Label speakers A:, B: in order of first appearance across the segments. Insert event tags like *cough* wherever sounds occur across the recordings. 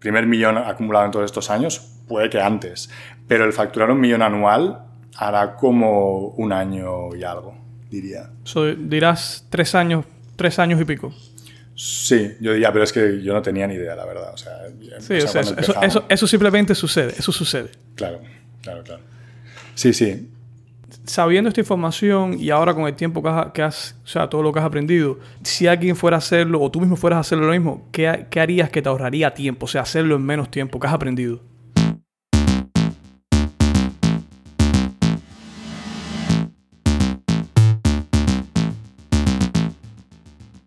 A: primer millón acumulado en todos estos años, puede que antes. Pero el facturar un millón anual hará como un año y algo, diría.
B: dirás tres años, tres años y pico.
A: Sí, yo diría, pero es que yo no tenía ni idea, la verdad. O sea,
B: sí, eso, eso, simplemente sucede, eso sucede.
A: Claro, claro, claro. Sí, sí.
B: Sabiendo esta información y ahora con el tiempo que has, o sea, todo lo que has aprendido, si alguien fuera a hacerlo o tú mismo fueras a hacerlo lo mismo, ¿qué, qué harías que te ahorraría tiempo? O sea, hacerlo en menos tiempo. ¿Qué has aprendido?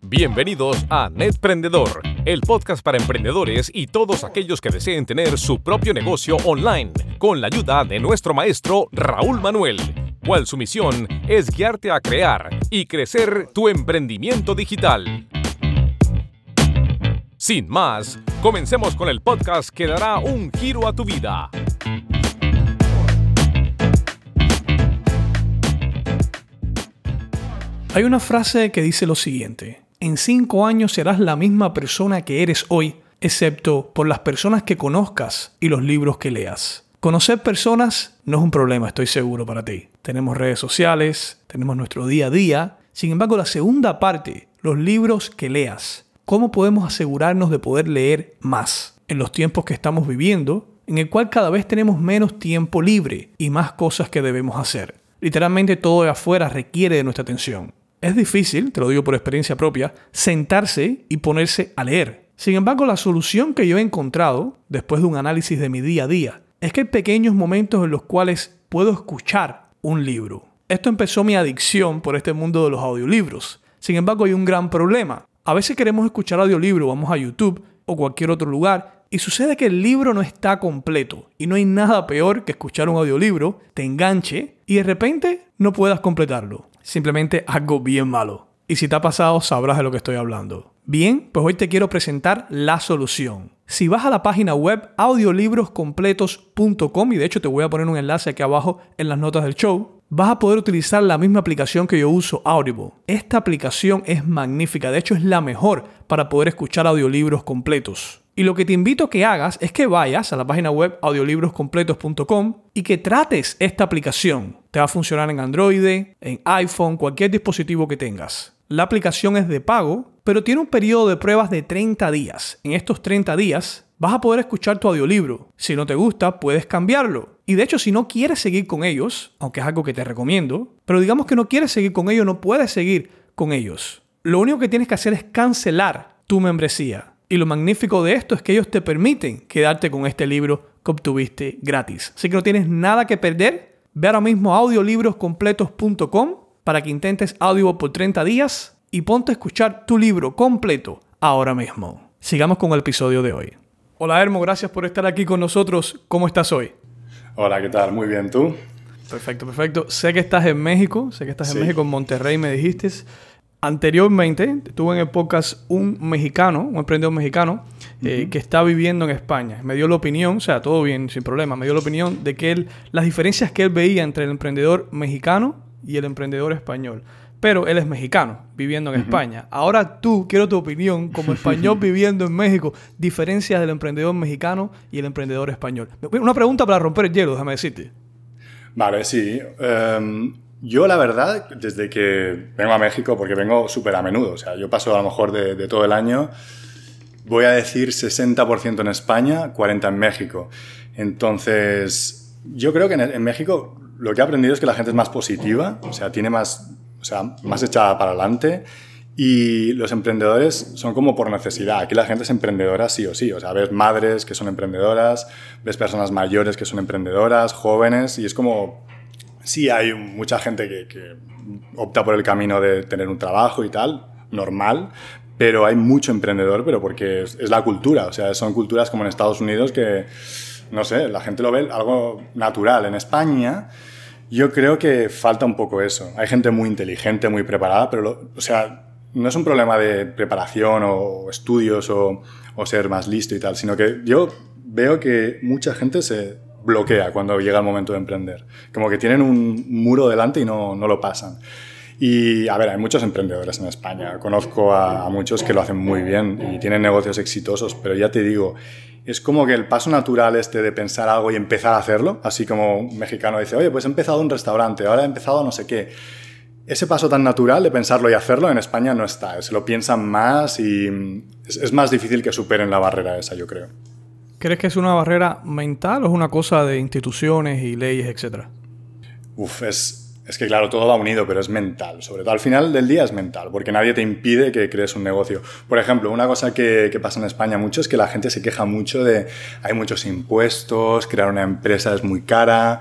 C: Bienvenidos a Netprendedor, el podcast para emprendedores y todos aquellos que deseen tener su propio negocio online, con la ayuda de nuestro maestro Raúl Manuel, cual su misión es guiarte a crear y crecer tu emprendimiento digital. Sin más, comencemos con el podcast que dará un giro a tu vida.
B: Hay una frase que dice lo siguiente en cinco años serás la misma persona que eres hoy, excepto por las personas que conozcas y los libros que leas. Conocer personas no es un problema, estoy seguro para ti. Tenemos redes sociales, tenemos nuestro día a día. Sin embargo, la segunda parte, los libros que leas. ¿Cómo podemos asegurarnos de poder leer más en los tiempos que estamos viviendo, en el cual cada vez tenemos menos tiempo libre y más cosas que debemos hacer? Literalmente todo de afuera requiere de nuestra atención. Es difícil, te lo digo por experiencia propia, sentarse y ponerse a leer. Sin embargo, la solución que yo he encontrado, después de un análisis de mi día a día, es que hay pequeños momentos en los cuales puedo escuchar un libro. Esto empezó mi adicción por este mundo de los audiolibros. Sin embargo, hay un gran problema. A veces queremos escuchar audiolibro, vamos a YouTube o cualquier otro lugar y sucede que el libro no está completo y no hay nada peor que escuchar un audiolibro, te enganche y de repente no puedas completarlo simplemente algo bien malo. Y si te ha pasado, sabrás de lo que estoy hablando. Bien, pues hoy te quiero presentar la solución. Si vas a la página web audiolibroscompletos.com, y de hecho te voy a poner un enlace aquí abajo en las notas del show, vas a poder utilizar la misma aplicación que yo uso, Audible. Esta aplicación es magnífica, de hecho es la mejor para poder escuchar audiolibros completos. Y lo que te invito que hagas es que vayas a la página web audiolibroscompletos.com y que trates esta aplicación. Te va a funcionar en Android, en iPhone, cualquier dispositivo que tengas. La aplicación es de pago, pero tiene un periodo de pruebas de 30 días. En estos 30 días vas a poder escuchar tu audiolibro. Si no te gusta, puedes cambiarlo. Y de hecho, si no quieres seguir con ellos, aunque es algo que te recomiendo, pero digamos que no quieres seguir con ellos, no puedes seguir con ellos. Lo único que tienes que hacer es cancelar tu membresía. Y lo magnífico de esto es que ellos te permiten quedarte con este libro que obtuviste gratis. Así que no tienes nada que perder. Ve ahora mismo audiolibroscompletos.com para que intentes audio por 30 días y ponte a escuchar tu libro completo ahora mismo. Sigamos con el episodio de hoy. Hola Hermo, gracias por estar aquí con nosotros. ¿Cómo estás hoy?
A: Hola, ¿qué tal? Muy bien, ¿tú?
B: Perfecto, perfecto. Sé que estás en México, sé que estás en México, en Monterrey, me dijiste. Anteriormente tuve en el podcast un mexicano, un emprendedor mexicano, eh, que está viviendo en España. Me dio la opinión, o sea, todo bien, sin problema, me dio la opinión de que él, las diferencias que él veía entre el emprendedor mexicano y el emprendedor español. Pero él es mexicano, viviendo en España. Ahora tú, quiero tu opinión, como *laughs* español viviendo en México, diferencias del emprendedor mexicano y el emprendedor español. Una pregunta para romper el hielo, déjame decirte.
A: Vale, sí. Em, yo, la verdad, desde que vengo a México, porque vengo súper a menudo, o sea, yo paso a lo mejor de, todo el año, voy a decir 60% en España, 40% en México. Entonces, yo creo que en, México lo que he aprendido es que la gente es más positiva, o sea, tiene más, o sea, más echada para adelante. Y los emprendedores son como por necesidad. Aquí la gente es emprendedora sí o sí. O sea, ves madres que son emprendedoras, ves personas mayores que son emprendedoras, jóvenes, y es como sí hay mucha gente que, opta por el camino de tener un trabajo y tal, normal, pero hay mucho emprendedor, pero porque es, la cultura, o sea, son culturas como en Estados Unidos que, no sé, la gente lo ve algo natural. En España yo creo que falta un poco eso. Hay gente muy inteligente, muy preparada, pero, o sea, no es un problema de preparación o estudios o, o ser más listo y tal, sino que yo veo que mucha gente se bloquea cuando llega el momento de emprender. Como que tienen un muro delante y no, no lo pasan. Y a ver, hay muchos emprendedores en España. Conozco a, a muchos que lo hacen muy bien y tienen negocios exitosos, pero ya te digo, es como que el paso natural este de pensar algo y empezar a hacerlo, así como un mexicano dice, oye, pues he empezado un restaurante, ahora he empezado no sé qué. Ese paso tan natural de pensarlo y hacerlo en España no está, se lo piensan más y es, es más difícil que superen la barrera esa, yo creo.
B: ¿Crees que es una barrera mental o es una cosa de instituciones y leyes, etcétera?
A: Uf, es, es que claro, todo va unido, pero es mental. Sobre todo al final del día es mental, porque nadie te impide que crees un negocio. Por ejemplo, una cosa que, pasa en España mucho es que la gente se queja mucho de hay muchos impuestos, crear una empresa es muy cara,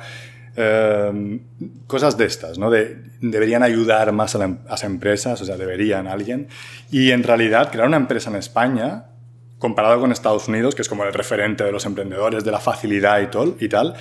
A: eh, cosas de estas, ¿no? De, deberían ayudar más a, la, a las empresas, o sea, deberían alguien. Y en realidad, crear una empresa en España comparado con Estados Unidos, que es como el referente de los emprendedores, de la facilidad y, todo, y tal,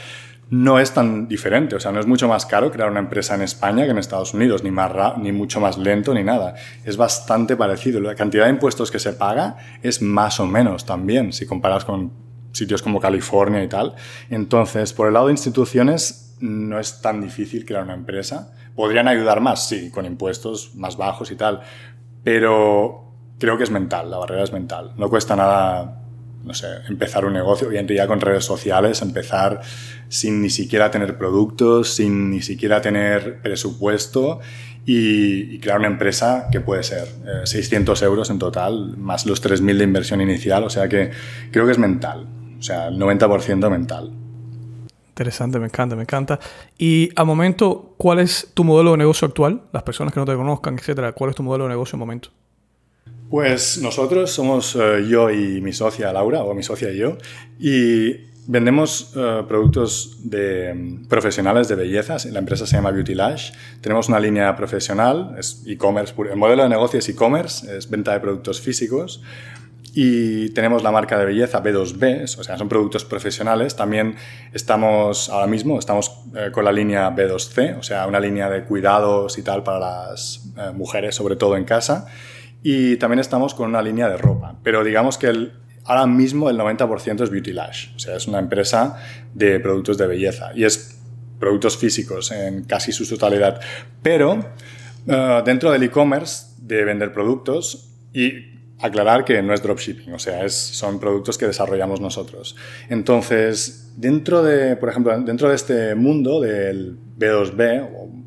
A: no es tan diferente. O sea, no es mucho más caro crear una empresa en España que en Estados Unidos, ni, más ni mucho más lento, ni nada. Es bastante parecido. La cantidad de impuestos que se paga es más o menos también, si comparas con sitios como California y tal. Entonces, por el lado de instituciones, no es tan difícil crear una empresa. Podrían ayudar más, sí, con impuestos más bajos y tal, pero creo que es mental, la barrera es mental. No cuesta nada, no sé, empezar un negocio, hoy en día con redes sociales, empezar sin ni siquiera tener productos, sin ni siquiera tener presupuesto y, crear una empresa que puede ser eh, 600 euros en total, más los 3.000 de inversión inicial, o sea que creo que es mental, o sea, el 90% mental.
B: Interesante, me encanta, me encanta. Y al momento, ¿cuál es tu modelo de negocio actual? Las personas que no te conozcan, etcétera, ¿cuál es tu modelo de negocio en momento?
A: Pues nosotros somos uh, yo y mi socia Laura, o mi socia y yo, y vendemos uh, productos de, um, profesionales de belleza. La empresa se llama Beauty Lash. Tenemos una línea profesional, es e-commerce. El modelo de negocio es e-commerce, es venta de productos físicos. Y tenemos la marca de belleza B2B, o sea, son productos profesionales. También estamos ahora mismo, estamos eh, con la línea B2C, o sea, una línea de cuidados y tal para las eh, mujeres, sobre todo en casa y también estamos con una línea de ropa. Pero digamos que ahora mismo el 90% es Beauty Lash, o sea, es una empresa de productos de belleza y es productos físicos en casi su totalidad. Pero uh, dentro del e-commerce, de vender productos y aclarar que no es dropshipping, o sea, es, son productos que desarrollamos nosotros. Entonces, dentro de, por ejemplo, dentro de este mundo del B2B, o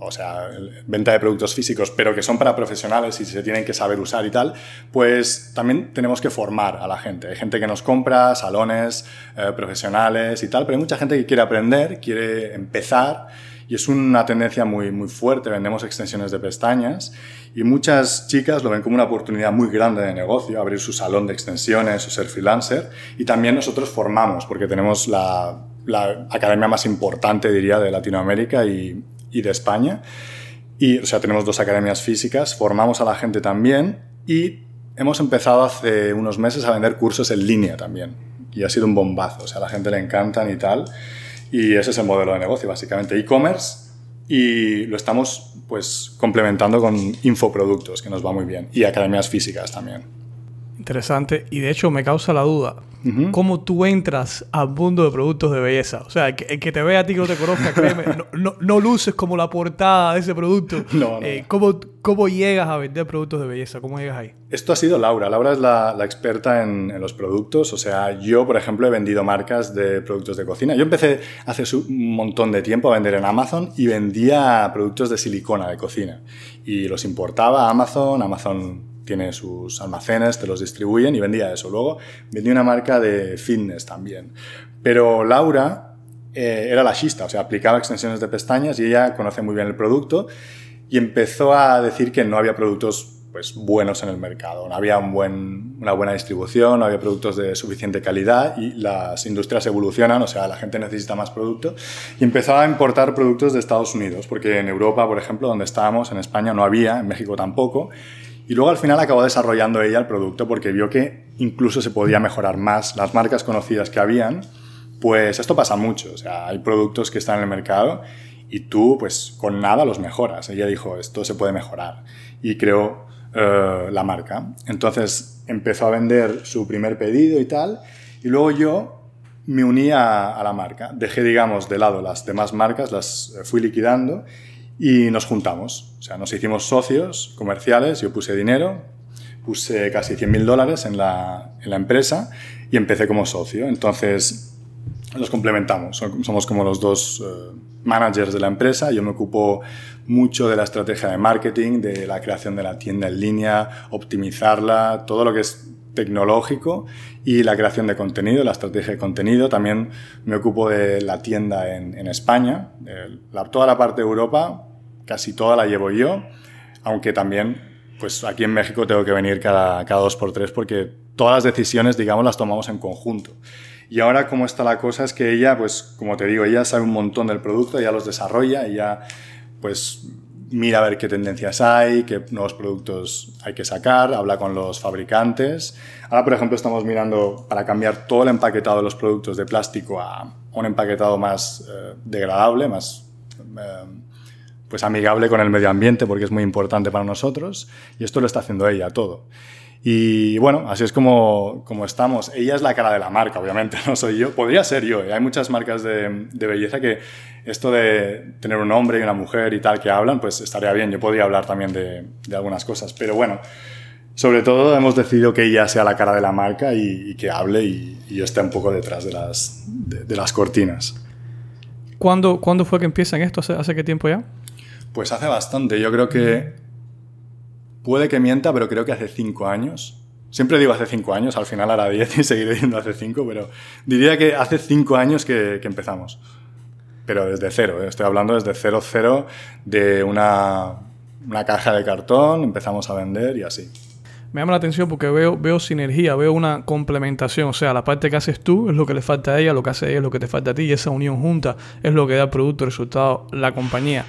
A: o sea, venta de productos físicos, pero que son para profesionales y se tienen que saber usar y tal, pues también tenemos que formar a la gente. Hay gente que nos compra, salones eh, profesionales y tal, pero hay mucha gente que quiere aprender, quiere empezar y es una tendencia muy, muy fuerte. Vendemos extensiones de pestañas y muchas chicas lo ven como una oportunidad muy grande de negocio, abrir su salón de extensiones o ser freelancer. Y también nosotros formamos, porque tenemos la, la academia más importante, diría, de Latinoamérica y, y de España. Y, o sea, tenemos dos academias físicas, formamos a la gente también y hemos empezado hace unos meses a vender cursos en línea también. Y ha sido un bombazo, o sea, a la gente le encantan y tal. Y ese es el modelo de negocio, básicamente, e-commerce. Y lo estamos, pues, complementando con infoproductos, que nos va muy bien. Y academias físicas también.
B: Interesante. Y de hecho me causa la duda. Uh -huh. ¿Cómo tú entras al mundo de productos de belleza? O sea, el que, el que te vea a ti que no te conozca, créeme, no, no, no, luces como la portada de ese producto. *laughs*
A: No, no.
B: Eh, ¿cómo, ¿cómo, llegas a vender productos de belleza? ¿Cómo llegas ahí?
A: Esto ha sido Laura. Laura es la, la experta en, en, los productos. O sea, yo, por ejemplo, he vendido marcas de productos de cocina. Yo empecé hace un montón de tiempo a vender en Amazon y vendía productos de silicona de cocina. Y los importaba a Amazon. Amazon tiene sus almacenes, te los distribuyen y vendía eso. Luego vendía una marca de fitness también. Pero Laura eh, era lashista, o sea, aplicaba extensiones de pestañas y ella conoce muy bien el producto y empezó a decir que no había productos pues, buenos en el mercado, no había un buen, una buena distribución, no había productos de suficiente calidad y las industrias evolucionan, o sea, la gente necesita más producto y empezó a importar productos de Estados Unidos, porque en Europa, por ejemplo, donde estábamos, en España no había, en México tampoco, y luego al final acabó desarrollando ella el producto porque vio que incluso se podía mejorar más las marcas conocidas que habían. Pues esto pasa mucho, o sea, hay productos que están en el mercado y tú pues con nada los mejoras. Ella dijo, esto se puede mejorar y creó uh, la marca. Entonces empezó a vender su primer pedido y tal y luego yo me uní a, a la marca. Dejé, digamos, de lado las demás marcas, las fui liquidando y nos juntamos. O sea, nos hicimos socios comerciales, yo puse dinero, puse casi 100.000 dólares en la, en la empresa y empecé como socio. Entonces, los complementamos. Somos como los dos eh, managers de la empresa. Yo me ocupo mucho de la estrategia de marketing, de la creación de la tienda en línea, optimizarla, todo lo que es tecnológico y la creación de contenido, la estrategia de contenido. También me ocupo de la tienda en, en España. toda la parte de Europa, casi toda la llevo yo, aunque también pues aquí en México tengo que venir cada, cada dos por tres porque todas las decisiones, digamos, las tomamos en conjunto. Y ahora cómo está la cosa es que ella, pues como te digo, ella sabe un montón del producto, ella los desarrolla, ella pues mira a ver qué tendencias hay, qué nuevos productos hay que sacar, habla con los fabricantes. Ahora, por ejemplo, estamos mirando para cambiar todo el empaquetado de los productos de plástico a un empaquetado más eh, degradable, más eh, pues amigable con el medio ambiente, porque es muy importante para nosotros. Y esto lo está haciendo ella todo. Y bueno, así es como, como, estamos. Ella es la cara de la marca, obviamente, *laughs* no soy yo. Podría ser yo. ¿eh? Hay muchas marcas de, de, belleza que esto de tener un hombre y una mujer y tal que hablan, pues estaría bien. Yo podría hablar también de, de algunas cosas. Pero bueno, sobre todo hemos decidido que ella sea la cara de la marca y, y que hable y, y, esté un poco detrás de las, de, de las cortinas.
B: ¿Cuándo, ¿Cuándo, fue que empiezan esto? ¿Hace, ¿Hace qué tiempo ya?
A: Pues hace bastante. Yo creo que Puede que mienta, pero creo que hace cinco años. Siempre digo hace cinco años, al final hará diez y seguiré diciendo hace cinco, pero diría que hace cinco años que, empezamos. Pero desde cero, ¿eh? estoy hablando desde cero, cero, de una, una caja de cartón, empezamos a vender y así
B: me llama la atención porque veo, veo sinergia, veo una complementación. O sea, la parte que haces tú es lo que le falta a ella, lo que hace ella es lo que te falta a ti, y esa unión junta es lo que da producto, resultado, la compañía.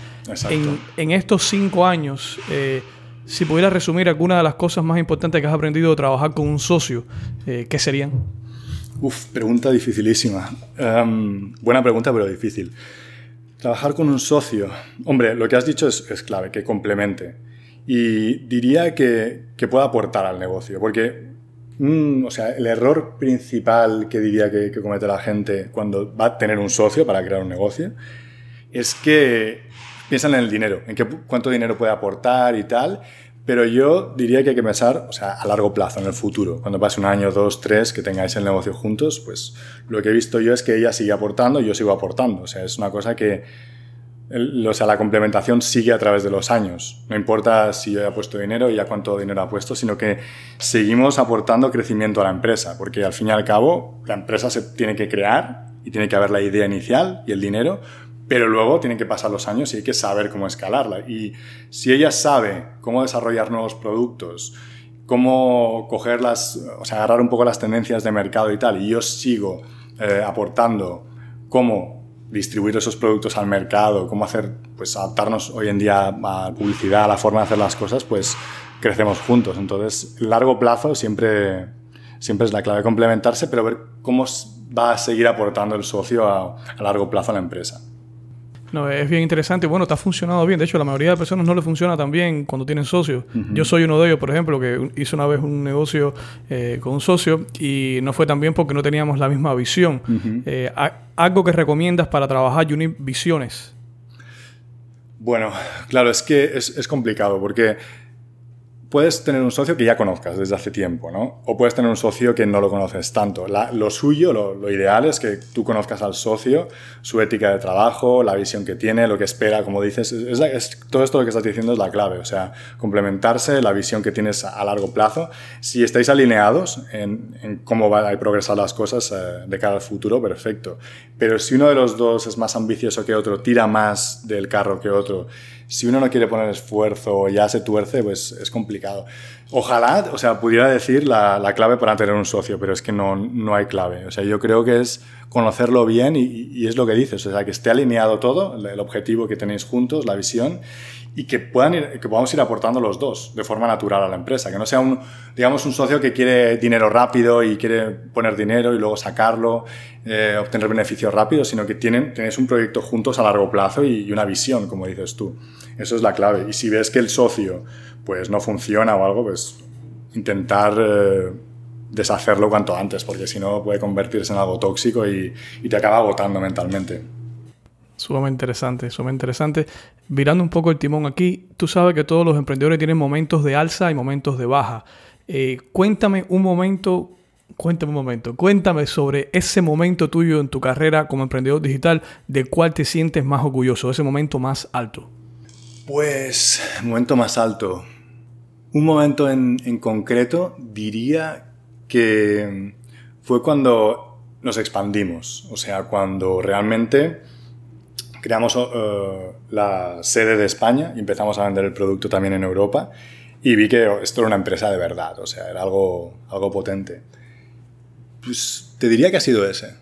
B: En, en, estos cinco años, eh, si pudieras resumir alguna de las cosas más importantes que has aprendido de trabajar con un socio, eh, ¿qué serían?
A: Uf, pregunta dificilísima. Um, buena pregunta, pero difícil. Trabajar con un socio. Hombre, lo que has dicho es, es clave, que complemente. Y diría que, que pueda aportar al negocio, porque mm, o sea, el error principal que diría que, comete la gente cuando va a tener un socio para crear un negocio es que piensan en el dinero, en qué, cuánto dinero puede aportar y tal, pero yo diría que hay que pensar, o sea, a largo plazo, en el futuro. Cuando pase un año, dos, tres, que tengáis el negocio juntos, pues lo que he visto yo es que ella sigue aportando y yo sigo aportando. O sea, es una cosa que, o sea, la complementación sigue a través de los años. No importa si yo he puesto dinero y ya cuánto dinero ha puesto, sino que seguimos aportando crecimiento a la empresa, porque al fin y al cabo la empresa se tiene que crear y tiene que haber la idea inicial y el dinero, pero luego tienen que pasar los años y hay que saber cómo escalarla. Y si ella sabe cómo desarrollar nuevos productos, cómo cogerlas, o sea, agarrar un poco las tendencias de mercado y tal, y yo sigo eh, aportando cómo distribuir esos productos al mercado, cómo hacer, pues adaptarnos hoy en día a publicidad, a la forma de hacer las cosas, pues crecemos juntos. Entonces, largo plazo siempre, siempre es la clave complementarse, pero ver cómo va a seguir aportando el socio a largo plazo a la empresa.
B: No, es bien interesante. Bueno, está funcionando bien. De hecho, la mayoría de personas no le funciona tan bien cuando tienen socios. Uh -huh. Yo soy uno de ellos, por ejemplo, que hizo una vez un negocio eh, con un socio y no fue tan bien porque no teníamos la misma visión. Uh -huh. eh, ¿Algo que recomiendas para trabajar y unir visiones?
A: Bueno, claro, es que es, es complicado porque puedes tener un socio que ya conozcas desde hace tiempo, ¿no? O puedes tener un socio que no lo conoces tanto. Lo suyo, lo, ideal es que tú conozcas al socio, su ética de trabajo, la visión que tiene, lo que espera, como dices. Es, es, es, todo esto lo que estás diciendo es la clave, o sea, complementarse, la visión que tienes a, largo plazo. Si estáis alineados en, en cómo van a progresar las cosas eh, de cara al futuro, perfecto. Pero si uno de los dos es más ambicioso que otro, tira más del carro que otro, si uno no quiere poner esfuerzo o ya se tuerce, pues es complicado. Ojalá, o sea, pudiera decir la, la clave para tener un socio, pero es que no, no, hay clave. O sea, yo creo que es conocerlo bien y, es lo que dices, o sea, que esté alineado todo, el objetivo que tenéis juntos, la visión, y que, puedan ir, que podamos ir aportando los dos de forma natural a la empresa. Que no sea un, digamos, un socio que quiere dinero rápido y quiere poner dinero y luego sacarlo, eh, obtener beneficios rápidos, sino que tienen, tenéis un proyecto juntos a largo plazo y, una visión, como dices tú. Eso es la clave. Y si ves que el socio pues no funciona o algo, pues intentar eh, deshacerlo cuanto antes, porque si no puede convertirse en algo tóxico y, y te acaba agotando mentalmente.
B: Sumamente interesante, sumamente interesante. Virando un poco el timón aquí, tú sabes que todos los emprendedores tienen momentos de alza y momentos de baja. Eh, cuéntame un momento, cuéntame un momento, cuéntame sobre ese momento tuyo en tu carrera como emprendedor digital, de cuál te sientes más orgulloso, ese momento más alto.
A: Pues, momento más alto. Un momento en, en concreto diría que fue cuando nos expandimos, o sea, cuando realmente creamos eh, la sede de España y empezamos a vender el producto también en Europa y vi que esto era una empresa de verdad, o sea, era algo, algo potente. Pues te diría que ha sido ese,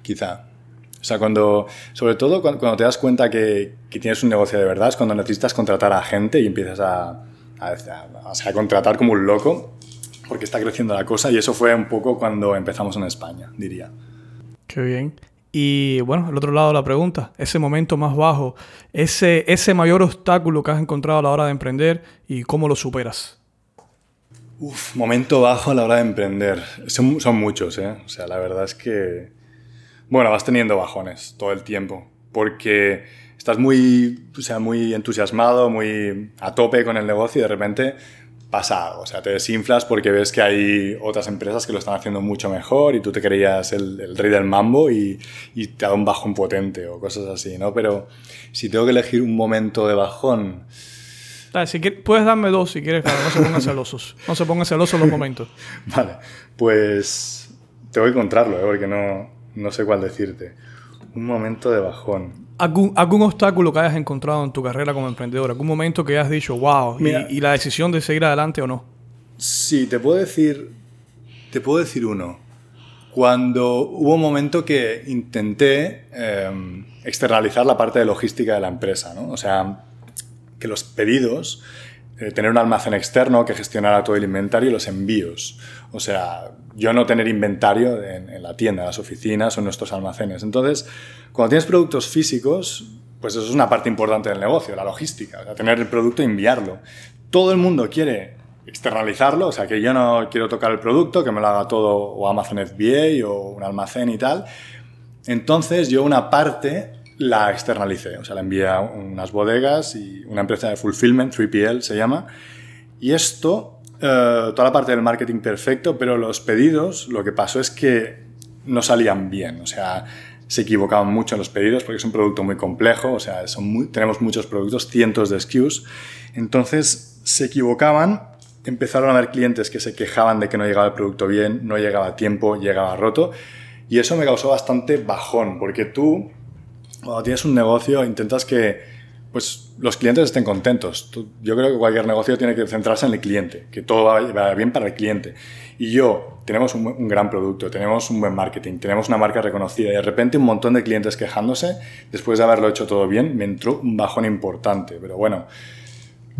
A: quizá. O sea, cuando, sobre todo cuando, te das cuenta que, que, tienes un negocio de verdad, es cuando necesitas contratar a gente y empiezas a, a, a, contratar como un loco, porque está creciendo la cosa, y eso fue un poco cuando empezamos en España, diría.
B: Qué bien. Y bueno, el otro lado la pregunta, ese momento más bajo, ese, ese mayor obstáculo que has encontrado a la hora de emprender y cómo lo superas.
A: Uf, momento bajo a la hora de emprender. Son, son muchos, ¿eh? O sea, la verdad es que, bueno, vas teniendo bajones todo el tiempo, porque estás muy, o sea, muy entusiasmado, muy a tope con el negocio y de repente pasa algo. O sea, te desinflas porque ves que hay otras empresas que lo están haciendo mucho mejor y tú te creías el, rey del mambo y, y, te da un bajón potente o cosas así, ¿no? Pero si tengo que elegir un momento de bajón...
B: Si puedes darme dos si quieres, claro, no se pongan celosos. No se pongan celosos los momentos. *laughs*
A: vale, pues tengo que encontrarlo, ¿eh? porque no, no sé cuál decirte. Un momento de bajón
B: algún, algún obstáculo que hayas encontrado en tu carrera como emprendedor, algún momento que hayas dicho, wow, y, la decisión de seguir adelante o no.
A: Sí, te puedo decir, te puedo decir uno. Cuando hubo un momento que intenté em, externalizar la parte de logística de la empresa, ¿no? O sea, que los pedidos eh, tener un almacén externo que gestionara todo el inventario y los envíos. O sea, yo no tener inventario en, la tienda, en las oficinas o en nuestros almacenes. Entonces, cuando tienes productos físicos, pues eso es una parte importante del negocio, la logística, o sea, tener el producto y enviarlo. Todo el mundo quiere externalizarlo, o sea, que yo no quiero tocar el producto, que me lo haga todo o Amazon FBA o un almacén y tal. Entonces, yo una parte la externalicé, o sea, la envié a unas bodegas y una empresa de fulfillment, 3PL se llama. Y esto, eh, toda la parte del marketing perfecto, pero los pedidos, lo que pasó es que no salían bien, o sea, se equivocaban mucho en los pedidos porque es un producto muy complejo, o sea, son tenemos muchos productos, cientos de SKUs, entonces se equivocaban, empezaron a haber clientes que se quejaban de que no llegaba el producto bien, no llegaba a tiempo, llegaba roto, y eso me causó bastante bajón, porque tú cuando tienes un negocio intentas que pues, los clientes estén contentos. Yo creo que cualquier negocio tiene que centrarse en el cliente, que todo vaya bien para el cliente. Y yo, tenemos un, gran producto, tenemos un buen marketing, tenemos una marca reconocida y de repente un montón de clientes quejándose, después de haberlo hecho todo bien, me entró un bajón importante. Pero bueno,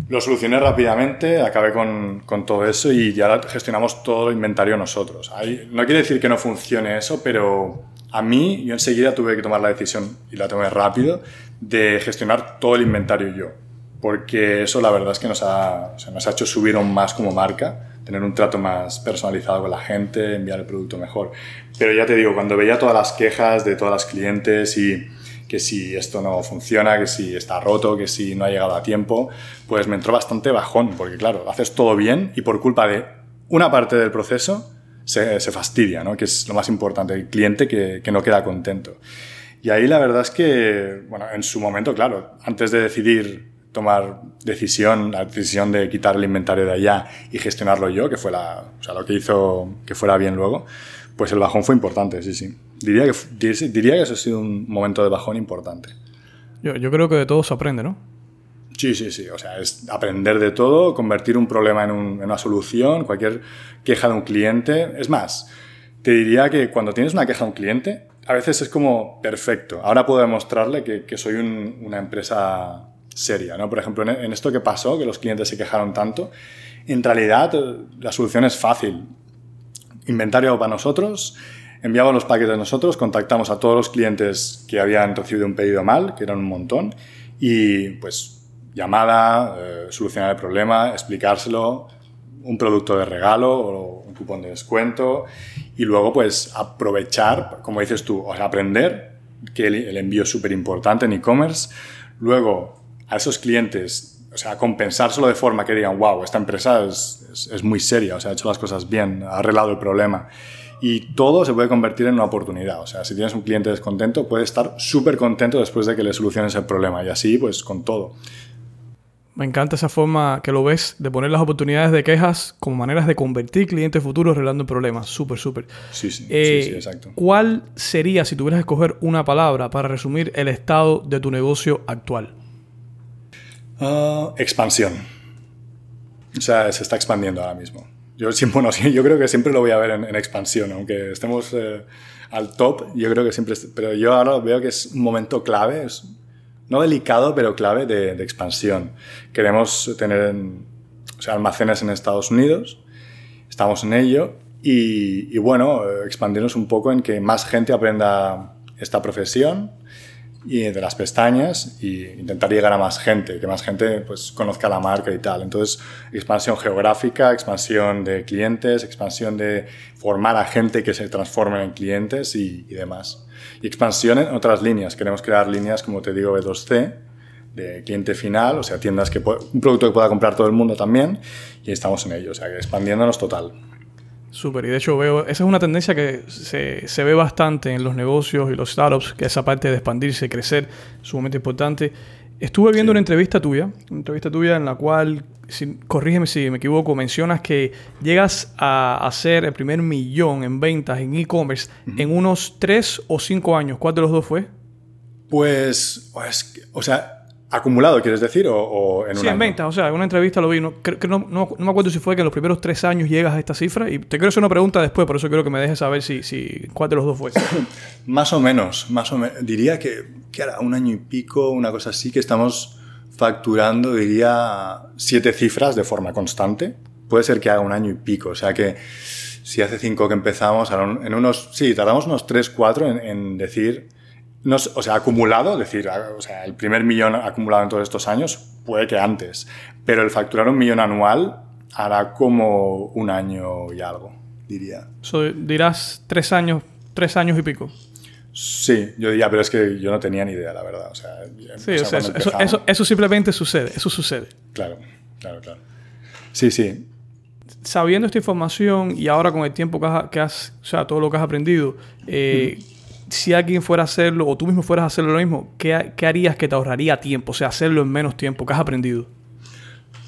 A: lo solucioné rápidamente, acabé con, con todo eso y ya gestionamos todo el inventario nosotros. no quiere decir que no funcione eso, pero a mí, yo enseguida tuve que tomar la decisión, y la tomé rápido, de gestionar todo el inventario yo. Porque eso la verdad es que nos ha, nos ha hecho subir aún más como marca, tener un trato más personalizado con la gente, enviar el producto mejor. Pero ya te digo, cuando veía todas las quejas de todas las clientes y que si esto no funciona, que si está roto, que si no ha llegado a tiempo, pues me entró bastante bajón, porque claro, haces todo bien y por culpa de una parte del proceso se, fastidia, ¿no? que es lo más importante, el cliente que, no queda contento. Y ahí la verdad es que, bueno, en su momento, claro, antes de decidir tomar decisión, la decisión de quitar el inventario de allá y gestionarlo yo, que fue la, o sea, lo que hizo que fuera bien luego, pues el bajón fue importante, sí, sí. Diría que, diría que eso ha sido un momento de bajón importante.
B: Yo, yo creo que de todo se aprende, ¿no?
A: Sí, sí, sí. O sea, es aprender de todo, convertir un problema en, una solución, cualquier queja de un cliente. Es más, te diría que cuando tienes una queja de un cliente, a veces es como perfecto. Ahora puedo demostrarle que, soy una empresa seria, ¿no? Por ejemplo, en, esto que pasó, que los clientes se quejaron tanto, en realidad la solución es fácil. Inventario para nosotros, enviamos los paquetes nosotros, contactamos a todos los clientes que habían recibido un pedido mal, que eran un montón, y pues llamada, eh, solucionar el problema, explicárselo, un producto de regalo o un cupón de descuento y luego pues aprovechar, como dices tú, o sea, aprender que el, envío es súper importante en e-commerce. Luego, a esos clientes, o sea, compensárselo de forma que digan, wow, esta empresa es, es, muy seria, o sea, ha hecho las cosas bien, ha arreglado el problema. Y todo se puede convertir en una oportunidad. O sea, si tienes un cliente descontento, puede estar súper contento después de que le soluciones el problema. Y así, pues, con todo.
B: Me encanta esa forma que lo ves de poner las oportunidades de quejas como maneras de convertir clientes futuros arreglando problemas. Súper, súper.
A: Sí, sí,
B: Eh,
A: sí, sí, exacto.
B: ¿Cuál sería, si tuvieras que escoger una palabra para resumir el estado de tu negocio actual?
A: Ah, expansión. O sea, se está expandiendo ahora mismo. Yo, *laughs* bueno, yo creo que siempre lo voy a ver en, en expansión, aunque estemos eh, al top, yo creo que siempre... Pero yo ahora veo que es un momento clave, es no delicado, pero clave de, de expansión. Queremos tener en- o sea, almacenes en Estados Unidos, estamos en ello y, y bueno, expandirnos un poco en que más gente aprenda esta profesión y de las pestañas y intentar llegar a más gente, que más gente pues conozca la marca y tal. Entonces, expansión geográfica, expansión de clientes, expansión de formar a gente que se transforme en clientes y, y demás. Y expansión en otras líneas. Queremos crear líneas, como te digo, B2C, de cliente final, o sea, tiendas que un producto que pueda comprar todo el mundo también, y estamos en ello, o sea, que expandiéndonos total.
B: Súper, y de hecho veo, esa es una tendencia que se, se ve bastante en los negocios y los startups, que esa parte de expandirse, crecer, es sumamente importante. Estuve viendo una entrevista tuya, una entrevista tuya en la cual, si- corrígeme si me equivoco, mencionas que llegas a hacer el primer millón en ventas en e-commerce en unos 3 o 5 años. ¿Cuál de los dos fue?
A: Pues, pues, o sea, acumulado, ¿quieres decir? O, o en
B: Sí,
A: un
B: en
A: año?
B: ventas, o sea, en una entrevista lo vi, no, creo no, no- no me acuerdo si fue que en los primeros tres años llegas a esta cifra, y te quiero hacer una pregunta después, por eso quiero que me dejes saber si, si cuál de los dos fue. *coughs*
A: Más o menos, más o menos. Diría que, que era un año y pico, una cosa así, que estamos facturando, diría, siete cifras de forma constante. Puede ser que haga un año y pico, o sea que si hace cinco que empezamos, en unos, sí, tardamos unos tres, cuatro en, en decir, no o sea, acumulado, decir, a- o sea, el primer millón acumulado en todos estos años, puede que antes, pero el facturar un millón anual hará como un año y algo, diría.
B: So, dirás tres años, tres años y pico.
A: Sí, yo diría, pero es que yo no tenía ni idea, la verdad. O sea,
B: Sí,
A: o sea,
B: eso, eso,
A: empezamos-
B: eso- eso simplemente sucede, eso sucede.
A: Claro, claro, claro. Sí, sí.
B: Sabiendo esta información y ahora con el tiempo que has, que has- o sea, todo lo que has aprendido, eh, si alguien fuera a hacerlo o tú mismo fueras a hacerlo lo mismo, ¿qué, qué harías que te ahorraría tiempo? O sea, hacerlo en menos tiempo, ¿qué has aprendido?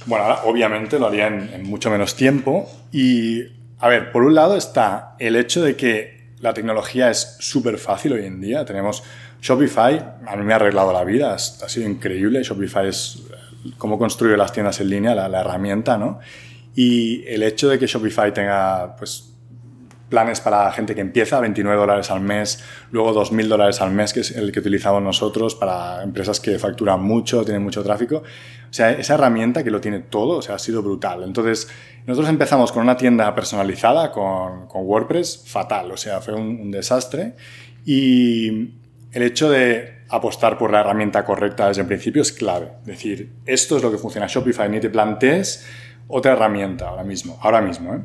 A: Bueno, ahora obviamente lo haría en, en mucho menos tiempo. Y, a ver, por un lado está el hecho de que la tecnología es súper fácil hoy en día. Tenemos Shopify, a mí me ha arreglado la vida, ha sido increíble. Shopify es eh, cómo construye las tiendas en línea, la, la herramienta, ¿no? Y el hecho de que Shopify tenga, pues, planes para gente que empieza, 29 dólares al mes, luego 2.000 dólares al mes, que es el que utilizamos nosotros para empresas que facturan mucho, tienen mucho tráfico. O sea, esa herramienta que lo tiene todo, o sea, ha sido brutal. Entonces, nosotros empezamos con una tienda personalizada, con, con WordPress, fatal, o sea, fue un, un desastre. Y el hecho de apostar por la herramienta correcta desde el principio es clave. Es decir, esto es lo que funciona Shopify, ni te plantees otra herramienta ahora mismo, ahora mismo, ¿eh?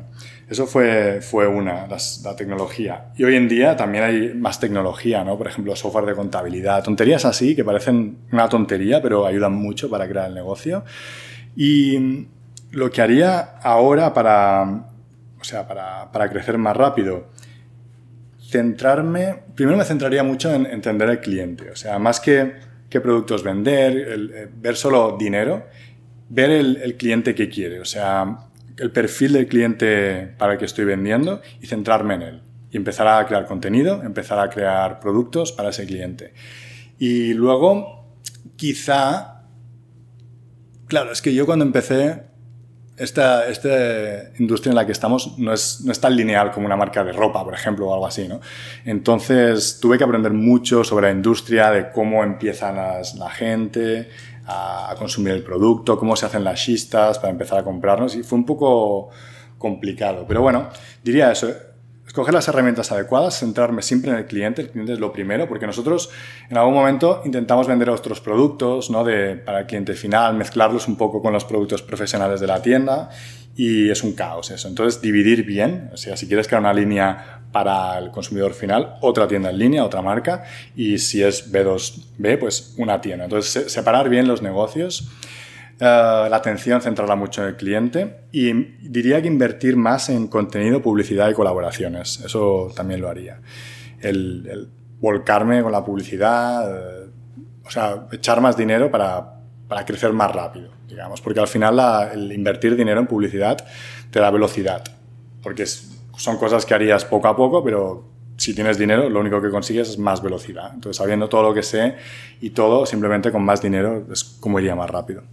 A: Eso fue, fue una, las- la tecnología. Y hoy en día también hay más tecnología, ¿no? Por ejemplo, software de contabilidad, tonterías así que parecen una tontería, pero ayudan mucho para crear el negocio. Y lo que haría ahora para, o sea, para, para crecer más rápido, centrarme, primero me centraría mucho en entender el cliente, o sea, más que qué productos vender, eh, ver solo dinero, ver el, cliente que quiere, o sea, el perfil del cliente para el que estoy vendiendo y centrarme en él. Y empezar a crear contenido, empezar a crear productos para ese cliente. Y luego, quizá, claro, es que yo cuando empecé, esta, esta industria en la que estamos no es, no es tan lineal como una marca de ropa, por ejemplo, o algo así, ¿no? Entonces tuve que aprender mucho sobre la industria, de cómo empiezan las- la gente a, consumir el producto, cómo se hacen las shistas para empezar a comprarnos y fue un poco complicado. Pero bueno, diría eso. Escoger las herramientas adecuadas, centrarme siempre en el cliente, el cliente es lo primero, porque nosotros en algún momento intentamos vender otros productos ¿no? de, para el cliente final, mezclarlos un poco con los productos profesionales de la tienda y es un caos eso. Entonces, dividir bien, o sea, si quieres crear una línea para el consumidor final, otra tienda en línea, otra marca, y si es B2B, pues una tienda. Entonces, separar bien los negocios eh, la atención centrarla mucho en el cliente y diría que invertir más en contenido, publicidad y colaboraciones. Eso también lo haría. El, volcarme con la publicidad, eh, o sea, echar más dinero para, para, crecer más rápido, digamos, porque al final el invertir dinero en publicidad te da velocidad, porque son cosas que harías poco a poco, pero si tienes dinero, lo único que consigues es más velocidad. Entonces, sabiendo todo lo que sé y todo, simplemente con más dinero es como iría más rápido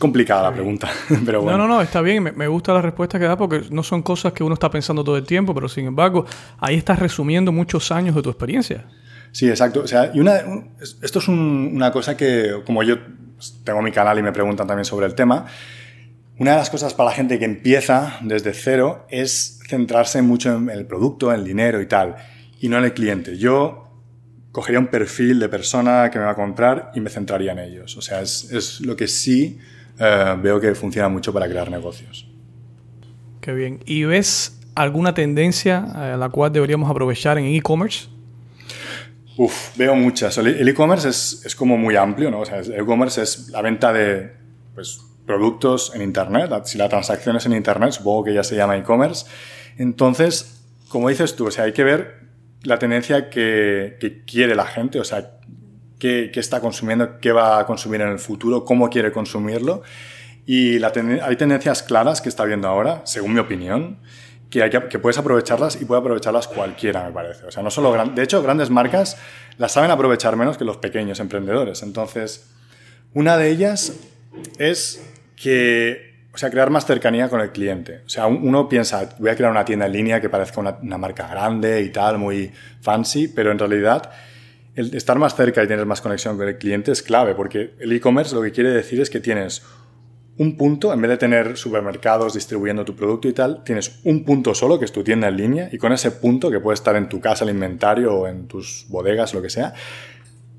A: complicada la pregunta, *laughs* pero bueno.
B: No, no, no, está bien. Me, gusta la respuesta que da porque no son cosas que uno está pensando todo el tiempo, pero sin embargo, ahí estás resumiendo muchos años de tu experiencia.
A: Sí, exacto. O sea, y una, esto es una cosa que, como yo tengo mi canal y me preguntan también sobre el tema, una de las cosas para la gente que empieza desde cero es centrarse mucho en el producto, en el dinero y tal, y no en el cliente. Yo cogería un perfil de persona que me va a comprar y me centraría en ellos. O sea, es, lo que sí eh, veo que funciona mucho para crear negocios.
B: Qué bien. ¿Y ves alguna tendencia a la cual deberíamos aprovechar en e-commerce?
A: Uf, veo muchas. El e-commerce es, es, como muy amplio, ¿no? O sea, el e-commerce es la venta de pues, productos en Internet. Si la transacción es en Internet, supongo que ya se llama e-commerce. Entonces, como dices tú, o sea, hay que ver la tendencia que, que quiere la gente, o sea, qué, está consumiendo, qué va a consumir en el futuro, cómo quiere consumirlo. Y hay tendencias claras que está viendo ahora, según mi opinión, que, puedes aprovecharlas y puede aprovecharlas cualquiera, me parece. O sea, no solo de hecho, grandes marcas las saben aprovechar menos que los pequeños emprendedores. Entonces, una de ellas es que, o sea, crear más cercanía con el cliente. O sea, uno piensa, voy a crear una tienda en línea que parezca una, marca grande y tal, muy fancy, pero en realidad estar más cerca y tener más conexión con el cliente es clave, porque el e-commerce lo que quiere decir es que tienes un punto, en vez de tener supermercados distribuyendo tu producto y tal, tienes un punto solo, que es tu tienda en línea, y con ese punto, que puede estar en tu casa, el inventario o en tus bodegas, lo que sea,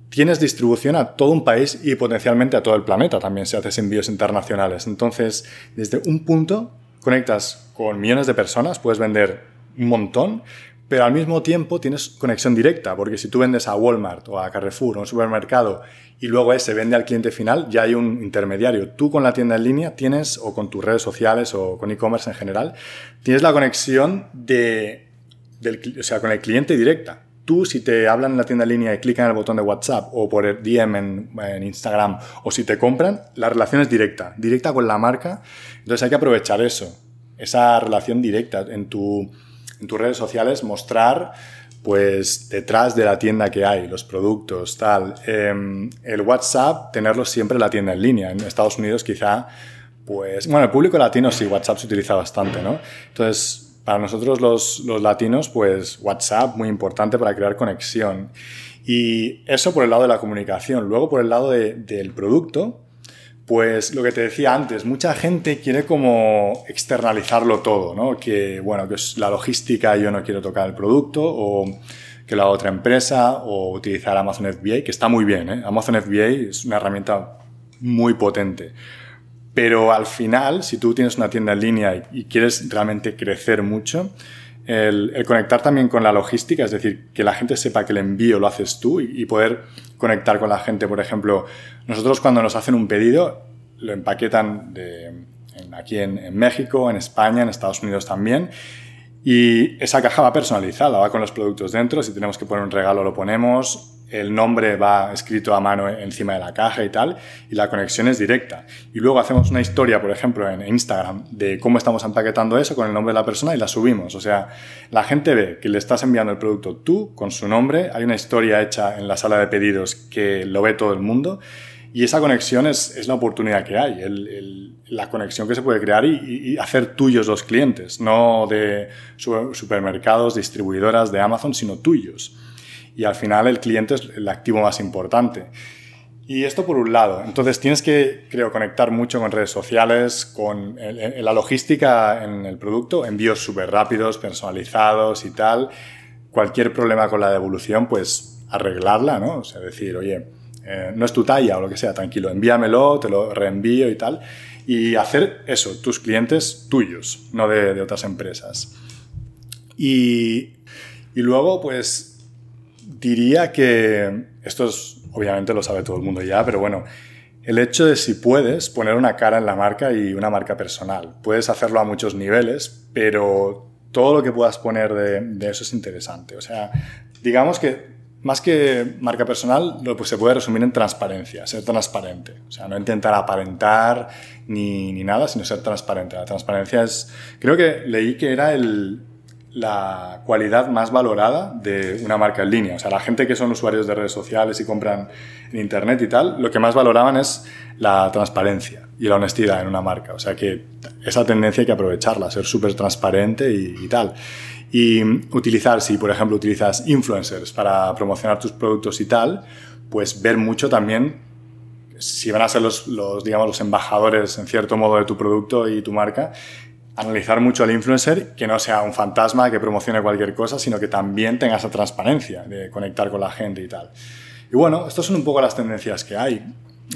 A: tienes distribución a todo un país y potencialmente a todo el planeta también si haces envíos internacionales. Entonces, desde un punto conectas con millones de personas, puedes vender un montón, pero al mismo tiempo tienes conexión directa, porque si tú vendes a Walmart o a Carrefour o un supermercado y luego ese vende al cliente final, ya hay un intermediario. Tú con la tienda en línea tienes, o con tus redes sociales o con e-commerce en general, tienes la conexión de, del, o sea, con el cliente directa. Tú, si te hablan en la tienda en línea y clican en el botón de WhatsApp o por el DM en, en Instagram o si te compran, la relación es directa, directa con la marca. Entonces hay que aprovechar eso, esa relación directa en tu en tus redes sociales mostrar pues detrás de la tienda que hay, los productos, tal. Em, el WhatsApp, tenerlo siempre en la tienda en línea. En Estados Unidos quizá, pues, bueno, el público latino sí, WhatsApp se utiliza bastante, ¿no? Entonces, para nosotros los, los latinos, pues WhatsApp muy importante para crear conexión. Y eso por el lado de la comunicación. Luego por el lado del producto, pues lo que te decía antes, mucha gente quiere como externalizarlo todo, ¿no? Que, bueno, que es la logística, yo no quiero tocar el producto, o que lo haga otra empresa, o utilizar Amazon FBA, que está muy bien, ¿eh? Amazon FBA es una herramienta muy potente. Pero al final, si tú tienes una tienda en línea y, quieres realmente crecer mucho, el, conectar también con la logística, es decir, que la gente sepa que el envío lo haces tú y, poder conectar con la gente. Por ejemplo, nosotros cuando nos hacen un pedido, lo empaquetan aquí en, en, México, en España, en Estados Unidos también. Y esa caja va personalizada, va con los productos dentro. Si tenemos que poner un regalo, lo ponemos el nombre va escrito a mano encima de la caja y tal, y la conexión es directa. Y luego hacemos una historia, por ejemplo, en Instagram, de cómo estamos empaquetando eso con el nombre de la persona y la subimos. O sea, la gente ve que le estás enviando el producto tú, con su nombre, hay una historia hecha en la sala de pedidos que lo ve todo el mundo, y esa conexión es, la oportunidad que hay, la conexión que se puede crear y, hacer tuyos los clientes, no de supermercados, distribuidoras de Amazon, sino tuyos y al final el cliente es el activo más importante. Y esto por un lado. Entonces tienes que, creo, conectar mucho con redes sociales, con la logística en el producto, envíos súper rápidos, personalizados y tal. Cualquier problema con la devolución, pues arreglarla, ¿no? O sea, decir, oye, eh, no es tu talla o lo que sea, tranquilo, envíamelo, te lo reenvío y tal. Y hacer eso, tus clientes tuyos, no de, de otras empresas. Y, y luego, pues, diría que esto es obviamente lo sabe todo el mundo ya, pero bueno, el hecho de si puedes poner una cara en la marca y una marca personal. Puedes hacerlo a muchos niveles, pero todo lo que puedas poner de, eso es interesante. O sea, digamos que más que marca personal, lo, pues se puede resumir en transparencia, ser transparente. O sea, no intentar aparentar ni, ni nada, sino ser transparente. La transparencia es, creo que leí que era el, la cualidad más valorada de una marca en línea. O sea, la gente que son usuarios de redes sociales y compran en Internet y tal, lo que más valoraban es la transparencia y la honestidad en una marca. O sea, que esa tendencia hay que aprovecharla, ser súper transparente y, tal. Y utilizar, si por ejemplo utilizas influencers para promocionar tus productos y tal, pues ver mucho también si van a ser los, los, digamos, los embajadores en cierto modo de tu producto y tu marca, analizar mucho al influencer, que no sea un fantasma que promocione cualquier cosa, sino que también tenga esa transparencia de conectar con la gente y tal. Y bueno, estas son un poco las tendencias que hay.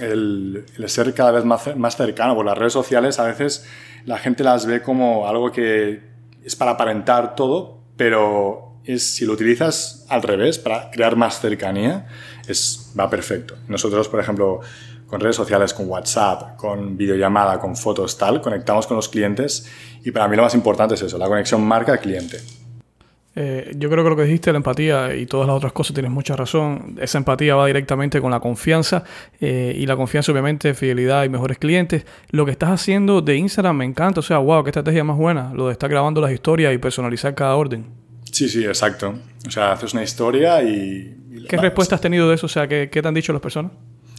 A: El, ser cada vez más, más cercano, por las redes sociales a veces la gente las ve como algo que es para aparentar todo, pero es, si lo utilizas al revés, para crear más cercanía, es, va perfecto. Nosotros, por ejemplo, con redes sociales, con WhatsApp, con videollamada, con fotos, tal, conectamos con los clientes y para mí lo más importante es eso, la conexión marca-cliente.
B: Eh, yo creo que lo que dijiste, la empatía y todas las otras cosas, tienes mucha razón. Esa empatía va directamente con la confianza eh, y la confianza obviamente, fidelidad y mejores clientes. Lo que estás haciendo de Instagram me encanta, o sea, wow, qué estrategia más buena, lo de estar grabando las historias y personalizar cada orden.
A: Sí, sí, exacto. O sea, haces una historia y...
B: ¿Qué respuesta has tenido de eso? O sea, ¿qué, ¿qué te han dicho las personas?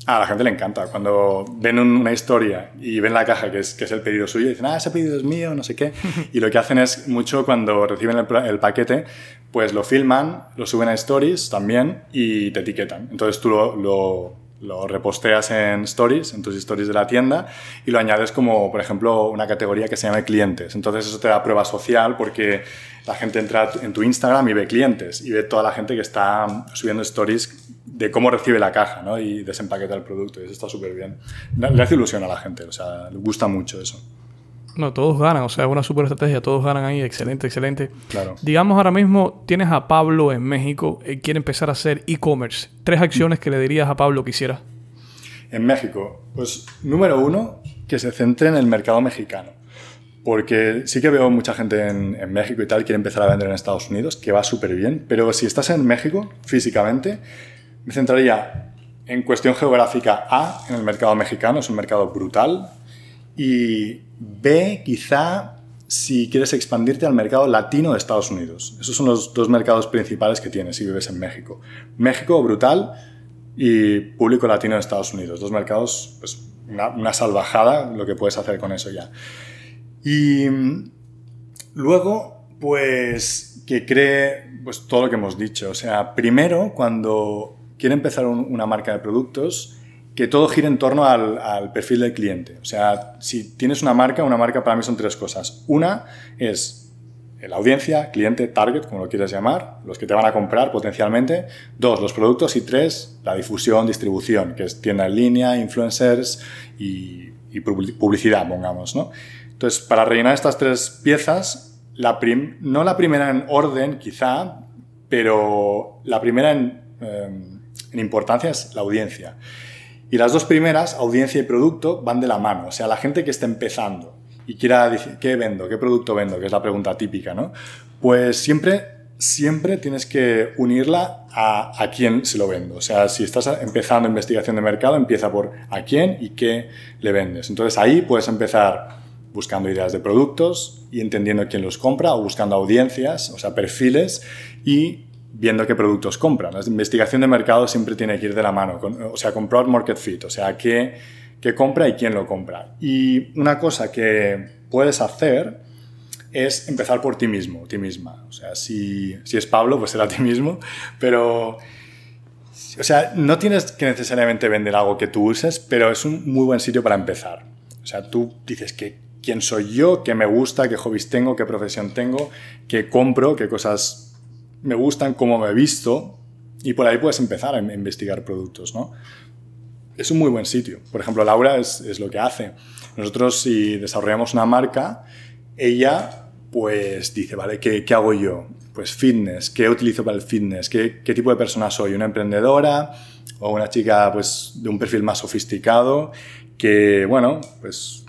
A: A la gente le encanta. Cuando ven una historia y ven la caja que es, que es el pedido suyo, dicen, ah, ese pedido es mío, no sé qué. *laughs* Y lo que hacen es mucho cuando reciben el, paquete, pues lo filman, lo suben a stories también y te etiquetan. Entonces tú lo, lo, lo reposteas en stories, en tus stories de la tienda y lo añades como, por ejemplo, una categoría que se llama clientes. Entonces eso te da prueba social porque la gente entra en tu Instagram y ve clientes y ve toda la gente que está subiendo stories de cómo recibe la caja ¿no? y desempaqueta el producto. Y eso está súper bien. Le hace ilusión a la gente, o sea, le gusta mucho eso.
B: No, todos ganan, o sea, es una super estrategia, todos ganan ahí, excelente, excelente.
A: Claro.
B: Digamos ahora mismo tienes a Pablo en México y quiere empezar a hacer e-commerce. Tres acciones que le dirías a Pablo que hiciera.
A: En México, pues número uno, que se centre en el mercado mexicano. Porque sí que veo mucha gente en, en México y tal quiere empezar a vender en Estados Unidos, que va súper bien, pero si estás en México físicamente, me centraría en cuestión geográfica A, en el mercado mexicano, es un mercado brutal. Y B, quizá si quieres expandirte al mercado latino de Estados Unidos. Esos son los dos mercados principales que tienes si vives en México. México, brutal, y público latino de Estados Unidos. Dos mercados, pues una, salvajada lo que puedes hacer con eso ya. Y luego, pues que cree pues, todo lo que hemos dicho. O sea, primero, cuando quiere empezar una marca de productos que todo gire en torno al, perfil del cliente. O sea, si tienes una marca, una marca para mí son tres cosas. Una es la audiencia, cliente, target, como lo quieras llamar, los que te van a comprar potencialmente. Dos, los productos. Y tres, la difusión, distribución, que es tienda en línea, influencers y, publicidad, pongamos. Entonces, para rellenar estas tres piezas, no la primera en orden, quizá, pero la primera en... Em, en importancia es la audiencia. Y las dos primeras, audiencia y producto, van de la mano. O sea, la gente que está empezando y quiera decir, ¿qué vendo? ¿Qué producto vendo? Que es la pregunta típica, ¿no? Pues siempre, siempre tienes que unirla a, a quién se lo vendo. O sea, si estás empezando investigación de mercado, empieza por a quién y qué le vendes. Entonces ahí puedes empezar buscando ideas de productos y entendiendo quién los compra o buscando audiencias, o sea, perfiles y viendo qué productos compran. La investigación de mercado siempre tiene que ir de la mano, o sea, con Product Market Fit, o sea, qué, qué compra y quién lo compra. Y una cosa que puedes hacer es empezar por ti mismo, ti misma. O sea, si, si es Pablo, pues será ti mismo, pero O sea, no tienes que necesariamente vender algo que tú uses, pero es un muy buen sitio para empezar. O sea, tú dices que quién soy yo, qué me gusta, qué hobbies tengo, qué profesión tengo, qué compro, qué cosas me gustan, cómo me he visto, y por ahí puedes empezar a investigar productos, ¿no? Es un muy buen sitio. Por ejemplo, Laura es, lo que hace. Nosotros si desarrollamos una marca, ella pues dice, vale, ¿qué, ¿qué, hago yo? Pues fitness, ¿qué utilizo para el fitness? ¿Qué, ¿Qué, tipo de persona soy? ¿Una emprendedora o una chica pues de un perfil más sofisticado que, bueno, pues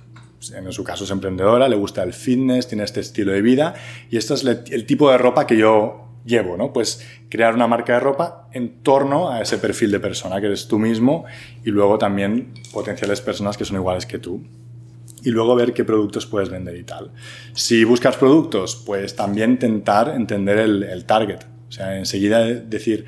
A: en su caso es emprendedora, le gusta el fitness, tiene este estilo de vida y esto es el tipo de ropa que yo llevo, ¿no? Pues crear una marca de ropa en torno a ese perfil de persona que eres tú mismo y luego también potenciales personas que son iguales que tú. Y luego ver qué productos puedes vender y tal. Si buscas productos, pues también intentar entender el, target. O sea, enseguida decir,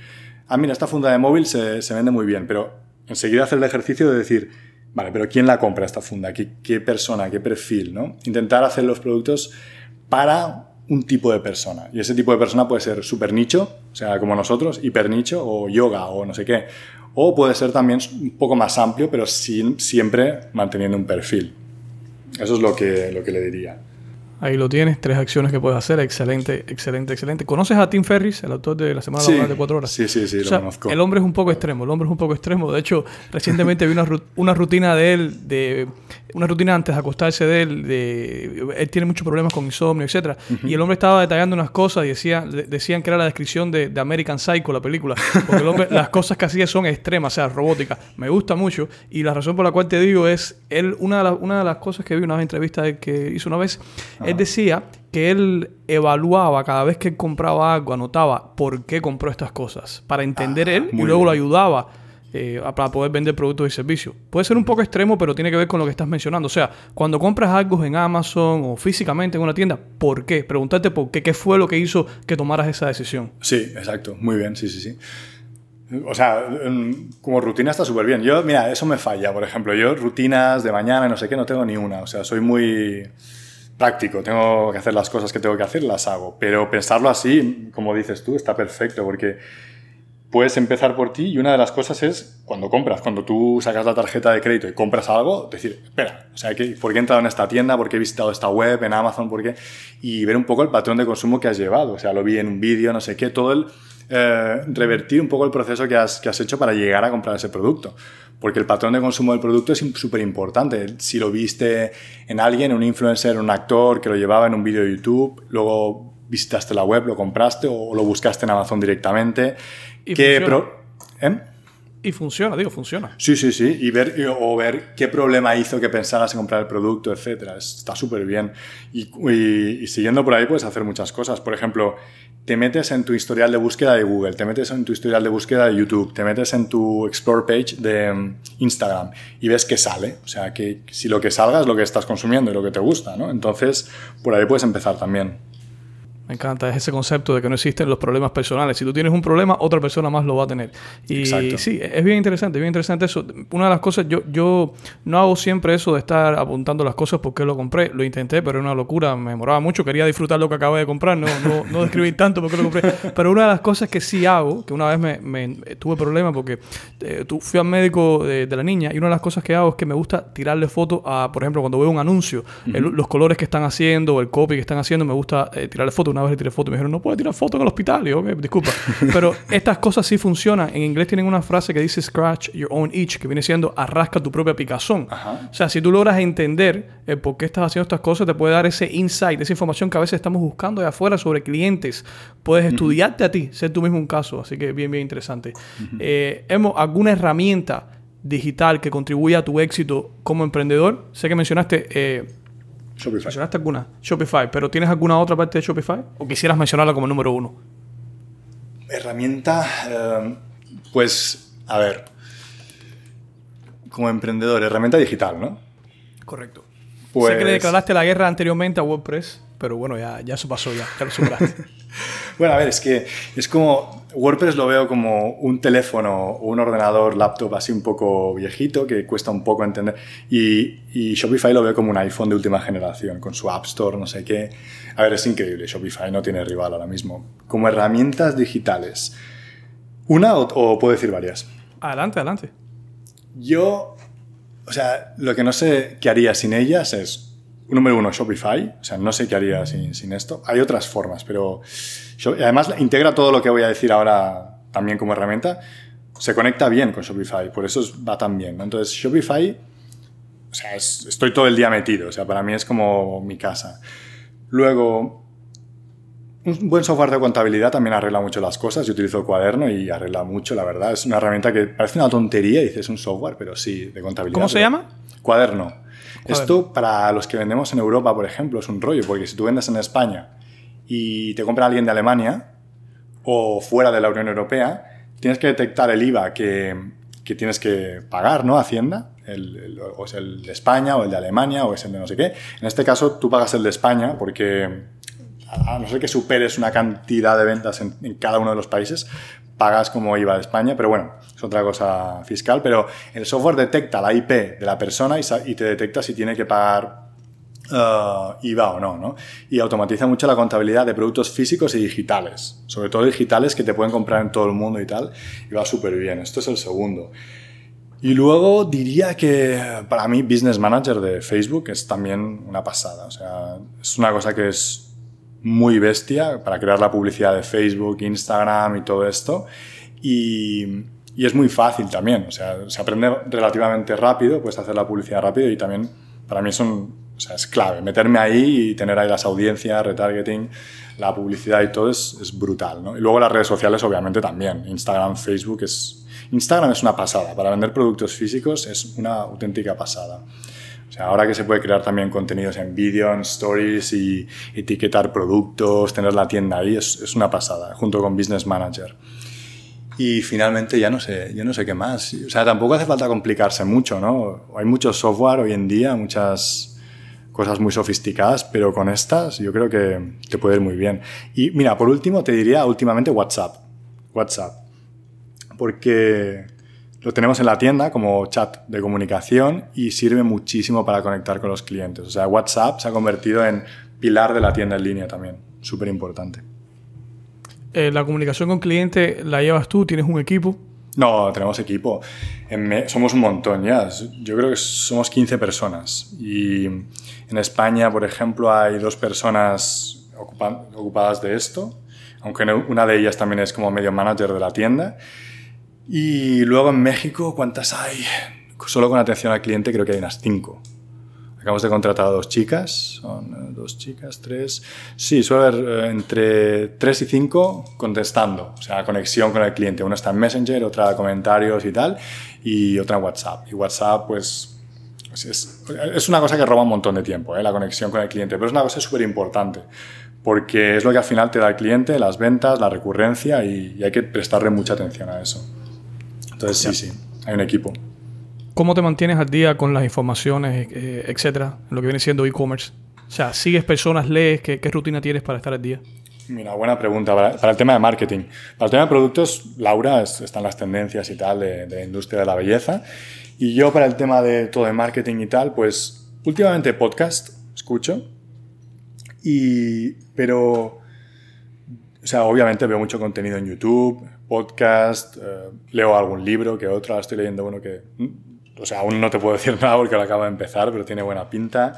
A: ah, mira, esta funda de móvil se, vende muy bien, pero enseguida hacer el ejercicio de decir, vale, pero ¿quién la compra esta funda? ¿Qué, qué persona? ¿Qué perfil? ¿no? Intentar hacer los productos para un tipo de persona. Y ese tipo de persona puede ser super nicho, o sea, como nosotros, hiper nicho o yoga o no sé qué. O puede ser también un poco más amplio, pero sin, siempre manteniendo un perfil. Eso es lo que, lo que le diría.
B: Ahí lo tienes, tres acciones que puedes hacer. Excelente, excelente, excelente. ¿Conoces a Tim Ferris, el autor de La Semana Laboral de Cuatro Horas?
A: Sí, sí, sí, lo conozco.
B: El hombre es un poco extremo, el hombre es un poco extremo. De hecho, *laughs* recientemente vi una, una rutina de él, de una rutina antes de acostarse de él, de, él tiene muchos problemas con insomnio, etc. Y el hombre estaba detallando unas cosas y decía, decían que era la descripción de, de American Psycho, la película. Porque el hombre, *laughs* las cosas que hacía son extremas, o sea, robóticas. Me gusta mucho. Y la razón por la cual te digo es, él, una de, una de las cosas que vi una entrevista que hizo una vez, él decía que él evaluaba cada vez que compraba algo, anotaba por qué compró estas cosas, para entender él y luego lo ayudaba eh, para poder vender productos y servicios. Puede ser un poco extremo, pero tiene que ver con lo que estás mencionando. O sea, cuando compras algo en Amazon o físicamente en una tienda, ¿por qué? Pregúntate por qué, qué fue lo que hizo que tomaras esa decisión.
A: Sí, exacto. Muy bien, sí, sí, sí. O sea, como rutina está súper bien. Yo, mira, eso me falla. Por ejemplo, yo rutinas de mañana no sé qué, no tengo ni una. O sea, soy muy práctico, tengo que hacer las cosas que tengo que hacer, las hago. Pero pensarlo así, como dices tú, está perfecto porque puedes empezar por ti y una de las cosas es cuando compras, cuando tú sacas la tarjeta de crédito y compras algo, decir, espera, o sea, ¿por qué he entrado en esta tienda? ¿Por qué he visitado esta web en Amazon? ¿Por qué? Y ver un poco el patrón de consumo que has llevado. O sea, lo vi en un vídeo, no sé qué, todo el... Eh, revertir un poco el proceso que has, que has hecho para llegar a comprar ese producto. Porque el patrón de consumo del producto es súper importante. Si lo viste en alguien, un influencer, un actor que lo llevaba en un vídeo de YouTube, luego visitaste la web, lo compraste o lo buscaste en Amazon directamente.
B: Y funciona. ¿eh? Y funciona, digo, funciona.
A: Sí, sí, sí. Y ver, o ver qué problema hizo que pensaras en comprar el producto, etcétera. Está súper bien. Y, y, siguiendo por ahí puedes hacer muchas cosas. Por ejemplo, te metes en tu historial de búsqueda de Google, te metes en tu historial de búsqueda de YouTube, te metes en tu Explore page de mm, Instagram y ves que sale. O sea, que si lo que salga es lo que estás consumiendo y lo que te gusta, ¿no? Entonces, por ahí puedes empezar también.
B: Me encanta, es ese concepto de que no existen los problemas personales. Si tú tienes un problema, otra persona más lo va a tener. Y sí, es bien interesante, bien interesante eso. Una de las cosas, yo, yo no hago siempre eso de estar apuntando las cosas porque lo compré. Lo intenté, pero era una locura, me demoraba mucho. Quería disfrutar lo que acabé de comprar, no, no, no describir tanto porque lo compré. Pero una de las cosas que sí hago, que una vez me, me tuve problemas porque eh, tú fui al médico de, la niña y una de las cosas que hago es que me gusta tirarle fotos a, por ejemplo, cuando veo un anuncio, los colores que están haciendo o el copy que están haciendo, me gusta eh, tirarle fotos una vez le tiré foto y me dijeron, no puedes tirar foto en el hospital. Y yo, disculpa. Pero *laughs* estas cosas sí funcionan. En inglés tienen una frase que dice scratch your own itch, que viene siendo arrasca tu propia picazón. O sea, si tú logras entender por qué estás haciendo estas cosas, te puede dar ese insight, esa información que a veces estamos buscando de afuera sobre clientes. Puedes estudiarte a ti, ser tú mismo un caso. Así que bien, bien interesante. Eh, ¿Hemos alguna herramienta digital que contribuya a tu éxito como emprendedor? Sé que mencionaste... Eh,
A: Shopify.
B: ¿Mencionaste alguna? Shopify. ¿Pero tienes alguna otra parte de Shopify? ¿O quisieras mencionarla como número uno?
A: Herramienta, eh, pues, a ver, como emprendedor, herramienta digital, ¿no?
B: Correcto. Sé que le pues declaraste la guerra anteriormente a WordPress, pero bueno, ya, ya eso pasó, ya, ya lo superaste. *laughs*
A: bueno, a ver, es que es como WordPress lo veo como un teléfono o un ordenador, laptop así un poco viejito que cuesta un poco entender. Y, y, Shopify lo veo como un iPhone de última generación, con su App Store, no sé qué. A ver, es increíble, Shopify no tiene rival ahora mismo. Como herramientas digitales, ¿Una o, o puedo decir varias?
B: Adelante, adelante.
A: Yo, o sea, lo que no sé qué haría sin ellas es, número uno, Shopify. O sea, no sé qué haría sin, sin esto. Hay otras formas, pero además integra todo lo que voy a decir ahora también como herramienta. Se conecta bien con Shopify, por eso es- va tan bien. ¿no? Entonces, Shopify, o sea, es- estoy todo el día metido. O sea, para mí es como mi casa. Luego, un buen software de contabilidad también arregla mucho las cosas. Yo utilizo Cuaderno y arregla mucho, la verdad. Es una herramienta que parece una tontería, dices un software, pero sí, de contabilidad.
B: ¿Cómo se llama?
A: Cuaderno. Esto para los que vendemos en Europa, por ejemplo, es un rollo, porque si tú vendes en España y te compra alguien de Alemania o fuera de la Unión Europea, tienes que detectar el IVA que, que tienes que pagar, ¿no? Hacienda, el, el- o es el de España o el de Alemania o es el de no sé qué. En este caso tú pagas el de España porque a no ser que superes una cantidad de ventas en, cada uno de los países, pagas como IVA de España, pero bueno, es otra cosa fiscal, pero el software detecta la IP de la persona y, te detecta si tiene que pagar uh, IVA o no, ¿no? Y automatiza mucho la contabilidad de productos físicos y digitales, sobre todo digitales que te pueden comprar en todo el mundo y tal, y va súper bien. Esto es el segundo. Y luego diría que para mí Business Manager de Facebook es también una pasada. O sea, es una cosa que es muy bestia para crear la publicidad de Facebook, Instagram y todo esto. Y, es muy fácil también. O sea, se aprende relativamente rápido, puedes hacer la publicidad rápido y también para mí es, un, o sea, es clave. Meterme ahí y tener ahí las audiencias, retargeting, la publicidad y todo es, es brutal. ¿no? Y luego las redes sociales obviamente también. Instagram, Facebook es... Instagram es una pasada. Para vender productos físicos es una auténtica pasada. Ahora que se puede crear también contenidos en vídeo, en stories y etiquetar productos, tener la tienda ahí, es, es una pasada, junto con Business Manager. Y finalmente ya no sé, yo no sé qué más. O sea, tampoco hace falta complicarse mucho, ¿no? Hay mucho software hoy en día, muchas cosas muy sofisticadas, pero con estas yo creo que te puede ir muy bien. Y mira, por último te diría últimamente WhatsApp. WhatsApp. Porque lo tenemos en la tienda como chat de comunicación y sirve muchísimo para conectar con los clientes. O sea, WhatsApp se ha convertido en pilar de la tienda en línea también. Súper importante.
B: Eh, la comunicación con cliente la llevas tú, tienes un equipo.
A: No, tenemos equipo. Somos un montón ya. Yo creo que somos 15 personas. Y en España, por ejemplo, hay dos personas ocupa- ocupadas de esto, aunque una de ellas también es como medio manager de la tienda. Y luego en México, ¿cuántas hay? Solo con atención al cliente creo que hay unas 5. Acabamos de contratar a dos chicas, son eh, dos chicas, tres. Sí, suele haber eh, entre tres y cinco contestando, o sea, conexión con el cliente. Una está en Messenger, otra comentarios y tal, y otra en WhatsApp. Y WhatsApp, pues, pues es, es una cosa que roba un montón de tiempo, ¿eh? la conexión con el cliente, pero es una cosa súper importante, porque es lo que al final te da el cliente, las ventas, la recurrencia, y, y hay que prestarle mucha atención a eso. Entonces, sí, sí, hay un equipo.
B: ¿Cómo te mantienes al día con las informaciones, eh, etcétera, en lo que viene siendo e-commerce? O sea, ¿sigues personas, lees? ¿Qué, qué rutina tienes para estar al día?
A: Mira, buena pregunta. Para, para el tema de marketing. Para el tema de productos, Laura es- está en las tendencias y tal de, de la industria de la belleza. Y yo para el tema de todo de marketing y tal, pues últimamente podcast escucho. Y, pero, o sea, obviamente veo mucho contenido en YouTube, podcast, eh, leo algún libro que. Ahora estoy leyendo uno que, mm, o sea, aún no te puedo *laughs* decir nada porque lo acabo de empezar, pero tiene buena pinta.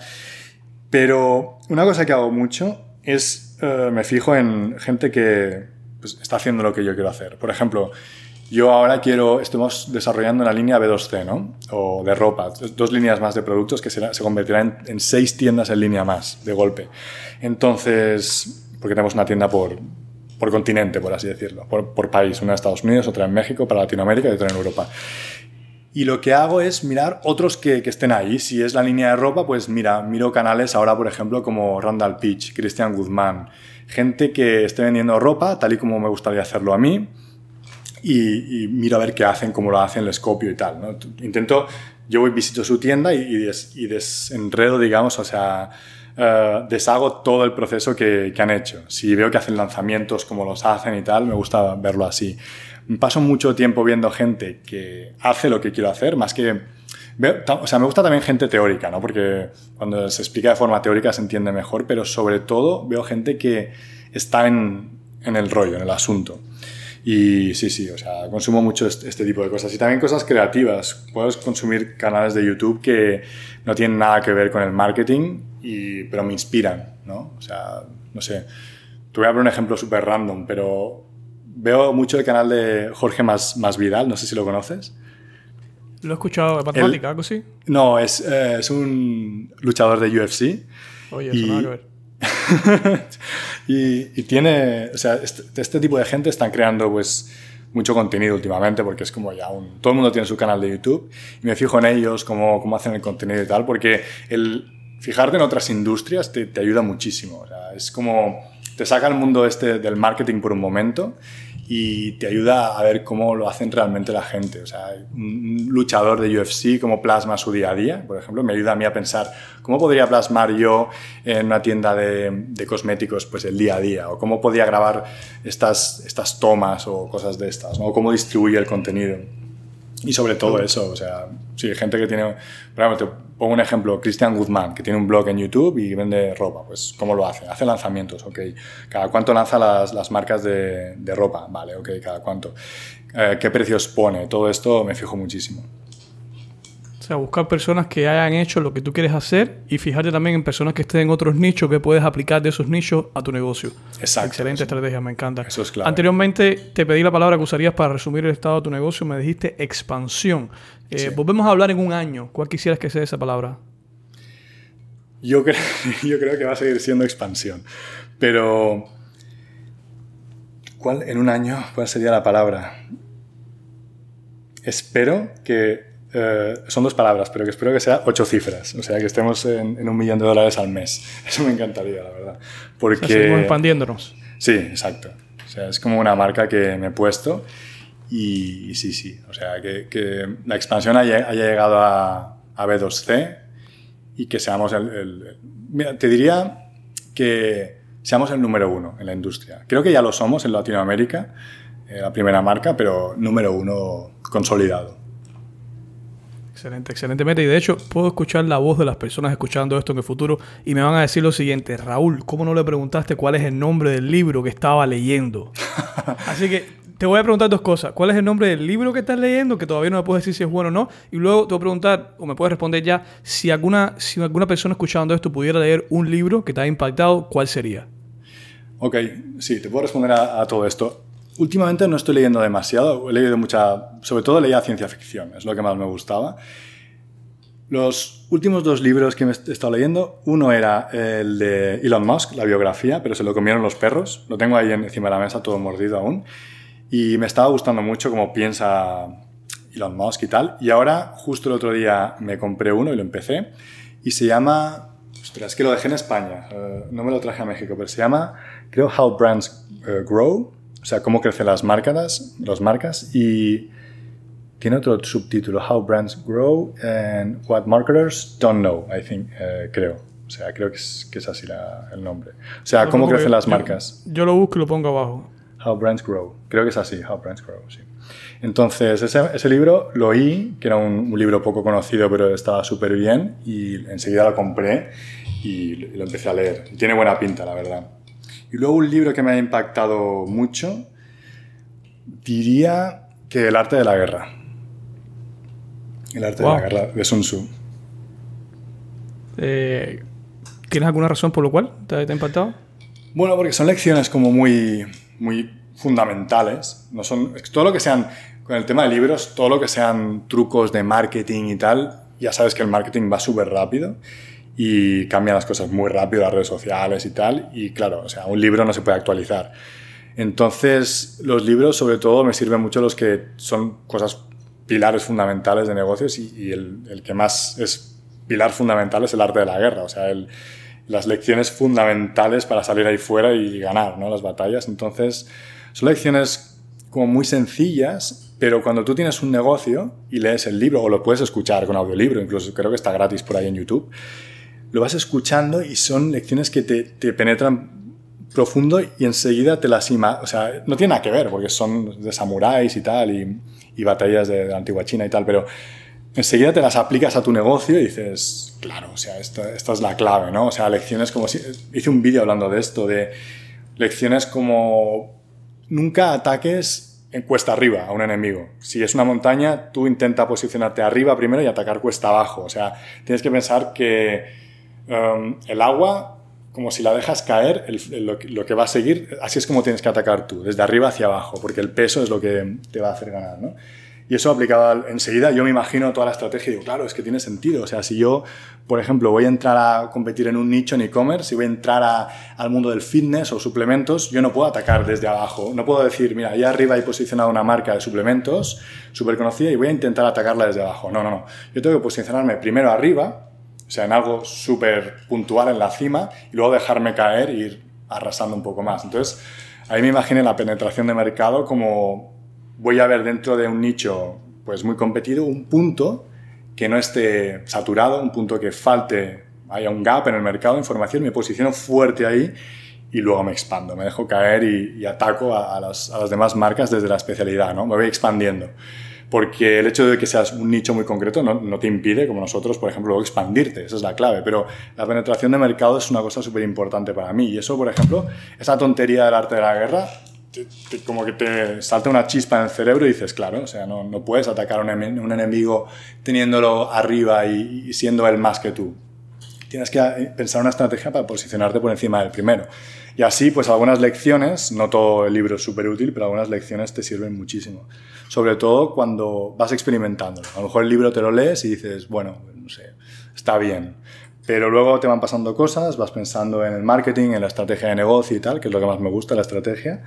A: Pero una cosa que hago mucho es, eh, me fijo en gente que pues, está haciendo lo que yo quiero hacer. Por ejemplo, yo ahora quiero, estamos desarrollando una línea B2C, ¿no? O de ropa, dos líneas más de productos que será- se convertirán en seis tiendas en línea más, de golpe. Entonces, porque tenemos una tienda por, por continente, por así decirlo, por, país, una en Estados Unidos, otra en México, para Latinoamérica y otra en Europa. Y lo que hago es mirar otros que, estén ahí. Si es la línea de ropa, pues mira, miro canales ahora, por ejemplo, como Randall Peach, Cristian Guzmán, gente que esté vendiendo ropa tal y como me gustaría hacerlo a mí. Y, y miro a ver qué hacen, cómo lo hacen, les copio y tal. ¿no? Intento, yo voy, visito su tienda y, y, y desenredo, digamos, o sea, uh, deshago todo el proceso que, han hecho. Si veo que hacen lanzamientos, como los hacen y tal, me gusta verlo así paso mucho tiempo viendo gente que hace lo que quiero hacer, más que... Veo, o sea, me gusta también gente teórica, ¿no? Porque cuando se explica de forma teórica se entiende mejor, pero sobre todo veo gente que está en el rollo, en el asunto. Y sí, sí, o sea, consumo mucho este, tipo de cosas. Y también cosas creativas. Puedes consumir canales de YouTube que no tienen nada que ver con el marketing, y, pero me inspiran, ¿no? O sea, no sé. Te voy a poner un ejemplo súper random, pero veo mucho el canal de Jorge Más, Más Vidal, no sé si lo conoces.
B: Lo he escuchado de matemática, algo así.
A: No, es, eh, es, un luchador de UFC.
B: Oye, eso y, nada que ver. *laughs*
A: y, tiene, o sea, este, este, tipo de gente están creando pues mucho contenido últimamente porque es como ya todo el mundo tiene su canal de YouTube y me fijo en ellos, cómo, cómo hacen el contenido y tal, porque el fijarte en otras industrias te, te ayuda muchísimo. Es como te saca el mundo este del marketing por un momento y te ayuda a ver cómo lo hacen realmente la gente. O sea, un luchador de UFC, cómo plasma su día a día, por ejemplo, me ayuda a mí a pensar cómo podría plasmar yo en una tienda de, cosméticos pues el día a día, o cómo podría grabar estas, estas tomas o cosas de estas, o cómo distribuye el contenido. Y sobre todo eso, o sea, sí, gente que tiene, por ejemplo, te pongo un ejemplo, Cristian Guzmán, que tiene un blog en YouTube y vende ropa, pues ¿cómo lo hace? Hace lanzamientos, ok. ¿Cada cuánto lanza las, las marcas de, de, ropa? Vale, ok, ¿cada cuánto? Eh, ¿Qué precios pone? Todo esto me fijo muchísimo.
B: O sea, buscar personas que hayan hecho lo que tú quieres hacer y fijarte también en personas que estén en otros nichos que puedes aplicar de esos nichos a tu negocio.
A: Exacto.
B: Excelente estrategia, me encanta.
A: Eso es claro.
B: Anteriormente te pedí la palabra que usarías para resumir el estado de tu negocio, me dijiste expansión. Eh, sí. Volvemos a hablar en un año. ¿Cuál quisieras que sea esa palabra?
A: Yo creo, *laughs* yo creo que va a seguir siendo expansión. Pero, ¿cuál en un año cuál sería la palabra? Espero que eh, son dos palabras, pero que espero que sea ocho cifras. O sea, que estemos en, en, un millón de dólares al mes. *laughs* Eso me encantaría, la verdad. Porque...
B: O sea, expandiéndonos.
A: Sí, exacto. O sea, es como una marca que me he puesto y, y sí, sí. O sea, que, que la expansión haya, haya llegado a, a, B2C y que seamos el, el... Mira, te diría que seamos el número uno en la industria. Creo que ya lo somos en Latinoamérica, eh, la primera marca, pero número uno consolidado.
B: Excelente, excelente meta. Y de hecho, puedo escuchar la voz de las personas escuchando esto en el futuro y me van a decir lo siguiente: Raúl, ¿cómo no le preguntaste cuál es el nombre del libro que estaba leyendo? *laughs* Así que te voy a preguntar dos cosas. ¿Cuál es el nombre del libro que estás leyendo? Que todavía no me puedes decir si es bueno o no. Y luego te voy a preguntar, o me puedes responder ya, si alguna, si alguna persona escuchando esto pudiera leer un libro que te ha impactado, ¿cuál sería?
A: Ok, sí, te puedo responder a, a todo esto. Últimamente no estoy leyendo demasiado, he leído mucha, sobre todo leía ciencia ficción, es lo que más me gustaba. Los últimos dos libros que me he estado leyendo, uno era el de Elon Musk, la biografía, pero se lo comieron los perros, lo tengo ahí encima de la mesa todo mordido aún, y me estaba gustando mucho cómo piensa Elon Musk y tal, y ahora justo el otro día me compré uno y lo empecé, y se llama, espera, es que lo dejé en España, uh, no me lo traje a México, pero se llama, creo, How Brands uh, Grow, o sea, cómo crecen las marcas, las marcas y tiene otro subtítulo, How Brands Grow and What Marketers Don't Know, I think, eh, creo. O sea, creo que es, que es así la, el nombre. O sea, cómo crecen las marcas.
B: Yo, yo, lo busco y lo pongo abajo.
A: How Brands Grow. Creo que es así, How Brands Grow, sí. Entonces, ese, ese libro lo oí, que era un, un libro poco conocido, pero estaba súper bien, y enseguida lo compré y lo empecé a leer. Tiene buena pinta, la verdad. Y luego un libro que me ha impactado mucho, diría que El arte de la guerra. El arte wow. de la guerra de Sun Tzu.
B: Eh, ¿Tienes alguna razón por lo cual te, ha impactado?
A: Bueno, porque son lecciones como muy, muy fundamentales. No son, todo lo que sean, con el tema de libros, todo lo que sean trucos de marketing y tal, ya sabes que el marketing va súper rápido y cambian las cosas muy rápido, las redes sociales y tal. Y claro, o sea, un libro no se puede actualizar. Entonces, los libros, sobre todo, me sirven mucho los que son cosas, pilares fundamentales de negocios y, y el, el, que más es pilar fundamental es el arte de la guerra, o sea, el, las lecciones fundamentales para salir ahí fuera y ganar ¿no? las batallas. Entonces, son lecciones como muy sencillas, pero cuando tú tienes un negocio y lees el libro, o lo puedes escuchar con audiolibro, incluso creo que está gratis por ahí en YouTube, lo vas escuchando y son lecciones que te, te penetran profundo y enseguida te las ima o sea, no tiene nada que ver porque son de samuráis y tal y, y batallas de, de, la antigua China y tal, pero enseguida te las aplicas a tu negocio y dices, claro, o sea, esta, esta es la clave, ¿no? O sea, lecciones como si, hice un vídeo hablando de esto, de lecciones como nunca ataques en cuesta arriba a un enemigo. Si es una montaña, tú intenta posicionarte arriba primero y atacar cuesta abajo. O sea, tienes que pensar que um, el agua, como si la dejas caer, lo, que va a seguir, así es como tienes que atacar tú, desde arriba hacia abajo, porque el peso es lo que te va a hacer ganar. ¿no? Y eso aplicado enseguida, yo me imagino toda la estrategia y digo, claro, es que tiene sentido. O sea, si yo, por ejemplo, voy a entrar a competir en un nicho en e-commerce, si voy a entrar al mundo del fitness o suplementos, yo no puedo atacar desde abajo. No puedo decir, mira, ahí arriba hay posicionado una marca de suplementos súper conocida y voy a intentar atacarla desde abajo. No, no, no. Yo tengo que posicionarme primero arriba, o sea, en algo súper puntual en la cima, y luego dejarme caer e ir arrasando un poco más. Entonces, ahí me imaginé la penetración de mercado como voy a ver dentro de un nicho pues muy competido un punto que no esté saturado, un punto que falte, haya un gap en el mercado de información, me posiciono fuerte ahí y luego me expando, me dejo caer y, ataco a, las, a, las, demás marcas desde la especialidad, ¿no? Me voy expandiendo. Porque el hecho de que seas un nicho muy concreto no, no te impide, como nosotros, por ejemplo, expandirte, esa es la clave. Pero la penetración de mercado es una cosa súper importante para mí. Y eso, por ejemplo, esa tontería del arte de la guerra, como que te salta una chispa en el cerebro y dices, claro, o sea, no, no puedes atacar a un, un, enemigo teniéndolo arriba y, siendo él más que tú. Tienes que eh, pensar una estrategia para posicionarte por encima del primero. Y así, pues algunas lecciones, no todo el libro es súper útil, pero algunas lecciones te sirven muchísimo. Sobre todo cuando vas experimentando. A lo mejor el libro te lo lees y dices, bueno, no sé, está bien. Pero luego te van pasando cosas, vas pensando en el marketing, en la estrategia de negocio y tal, que es lo que más me gusta, la estrategia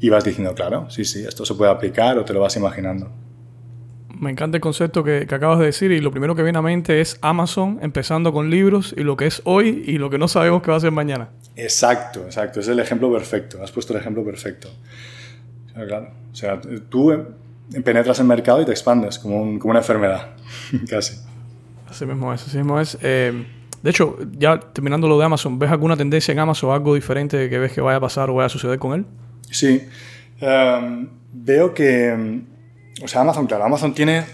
A: y vas diciendo, claro, sí, sí, esto se puede aplicar o te lo vas imaginando.
B: Me encanta el concepto que, acabas de decir y lo primero que viene a mente es Amazon empezando con libros y lo que es hoy y lo que no sabemos que va a ser mañana.
A: Exacto, exacto, es el ejemplo perfecto, has puesto el ejemplo perfecto. claro, o sea, tú penetras en el mercado y te expandes como, como una enfermedad, *laughs* casi.
B: Así mismo es, así mismo es. Eh, de hecho, ya terminando lo de Amazon, ¿ves alguna tendencia en Amazon o algo diferente que ves que vaya a pasar o vaya a suceder con él?
A: Sí, em, veo que, o sea, Amazon, claro, Amazon tiene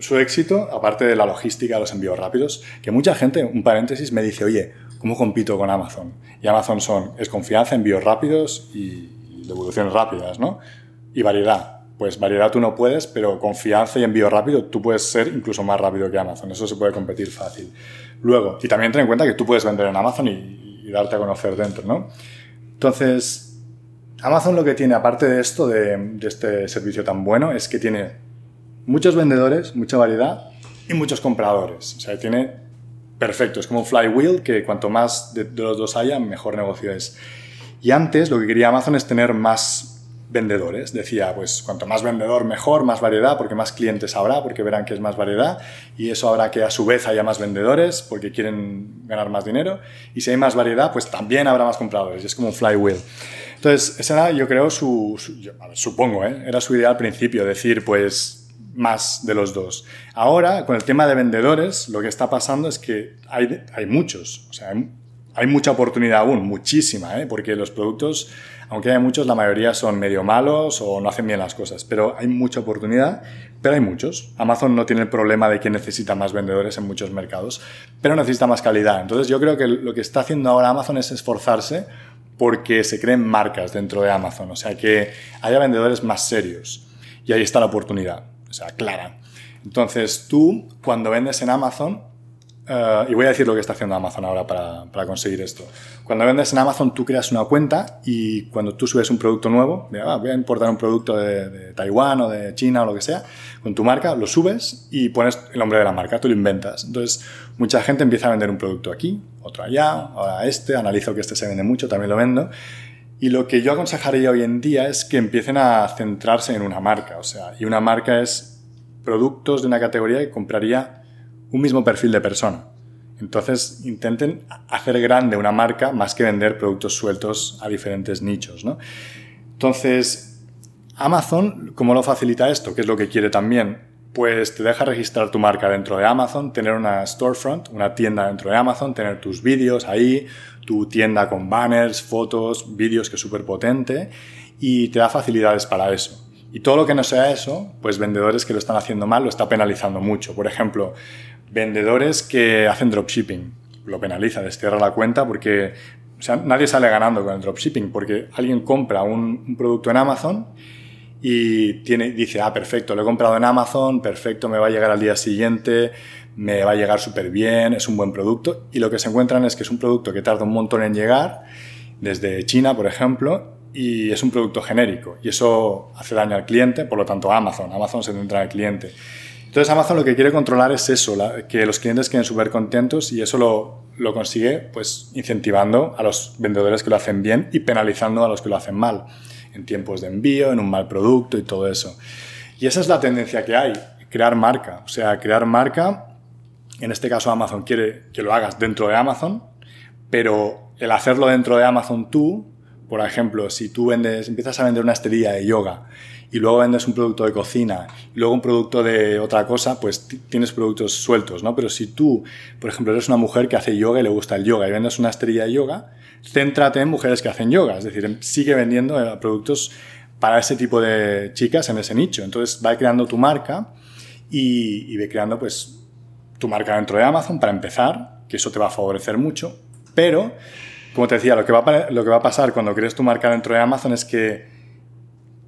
A: su éxito, aparte de la logística, los envíos rápidos, que mucha gente, un paréntesis, me dice, oye, ¿cómo compito con Amazon? Y Amazon son, es confianza, envíos rápidos y, devoluciones rápidas, ¿no? Y variedad. Pues variedad tú no puedes, pero confianza y envío rápido tú puedes ser incluso más rápido que Amazon. Eso se puede competir fácil. Luego, y también ten en cuenta que tú puedes vender en Amazon y, y darte a conocer dentro, ¿no? Entonces, Amazon lo que tiene, aparte de esto, de, este servicio tan bueno, es que tiene muchos vendedores, mucha variedad y muchos compradores. O sea, tiene perfecto, es como un flywheel que cuanto más de, los dos haya, mejor negocio es. Y antes lo que quería Amazon es tener más vendedores. Decía, pues cuanto más vendedor, mejor, más variedad, porque más clientes habrá, porque verán que es más variedad, y eso hará que a su vez haya más vendedores, porque quieren ganar más dinero, y si hay más variedad, pues también habrá más compradores, y es como un flywheel. Entonces, esa era, yo creo, su, supongo, ¿eh? era su idea al principio, decir, pues, más de los dos. Ahora, con el tema de vendedores, lo que está pasando es que hay, muchos, o sea, hay, mucha oportunidad aún, muchísima, ¿eh? porque los productos, aunque hay muchos, la mayoría son medio malos o no hacen bien las cosas, pero hay mucha oportunidad, pero hay muchos. Amazon no tiene el problema de que necesita más vendedores en muchos mercados, pero necesita más calidad. Entonces, yo creo que lo que está haciendo ahora Amazon es esforzarse porque se creen marcas dentro de Amazon, o sea, que haya vendedores más serios. Y ahí está la oportunidad, o sea, clara. Entonces, tú, cuando vendes en Amazon, eh, y voy a decir lo que está haciendo Amazon ahora para, para, conseguir esto. Cuando vendes en Amazon, tú creas una cuenta y cuando tú subes un producto nuevo, ah, voy a importar un producto de, de, Taiwán o de China o lo que sea, con tu marca, lo subes y pones el nombre de la marca, tú lo inventas. Entonces, mucha gente empieza a vender un producto aquí, otro allá, ahora este, analizo que este se vende mucho, también lo vendo. Y lo que yo aconsejaría hoy en día es que empiecen a centrarse en una marca, o sea, y una marca es productos de una categoría que compraría un mismo perfil de persona. Entonces intenten hacer grande una marca más que vender productos sueltos a diferentes nichos. ¿no? Entonces, Amazon, ¿cómo lo facilita esto? ¿Qué es lo que quiere también? Pues te deja registrar tu marca dentro de Amazon, tener una storefront, una tienda dentro de Amazon, tener tus vídeos ahí, tu tienda con banners, fotos, vídeos que es súper potente y te da facilidades para eso. Y todo lo que no sea eso, pues vendedores que lo están haciendo mal lo está penalizando mucho. Por ejemplo, vendedores que hacen dropshipping. Lo penaliza, destierra la cuenta porque o sea, nadie sale ganando con el dropshipping porque alguien compra un, producto en Amazon y tiene, dice, ah, perfecto, lo he comprado en Amazon, perfecto, me va a llegar al día siguiente, me va a llegar súper bien, es un buen producto. Y lo que se encuentran es que es un producto que tarda un montón en llegar, desde China, por ejemplo, y es un producto genérico. Y eso hace daño al cliente, por lo tanto Amazon. Amazon se centra en el cliente. Entonces Amazon lo que quiere controlar es eso, que los clientes queden súper contentos y eso lo, lo, consigue pues incentivando a los vendedores que lo hacen bien y penalizando a los que lo hacen mal en tiempos de envío, en un mal producto y todo eso. Y esa es la tendencia que hay, crear marca. O sea, crear marca, en este caso Amazon quiere que lo hagas dentro de Amazon, pero el hacerlo dentro de Amazon tú, por ejemplo, si tú vendes, empiezas a vender una esterilla de yoga y luego vendes un producto de cocina luego un producto de otra cosa, pues tienes productos sueltos, ¿no? Pero si tú, por ejemplo, eres una mujer que hace yoga y le gusta el yoga y vendes una esterilla de yoga, céntrate en mujeres que hacen yoga, es decir, sigue vendiendo eh, productos para ese tipo de chicas en ese nicho. Entonces va creando tu marca y, y ve creando pues tu marca dentro de Amazon para empezar, que eso te va a favorecer mucho, pero como te decía, lo que va a, lo que va a pasar cuando crees tu marca dentro de Amazon es que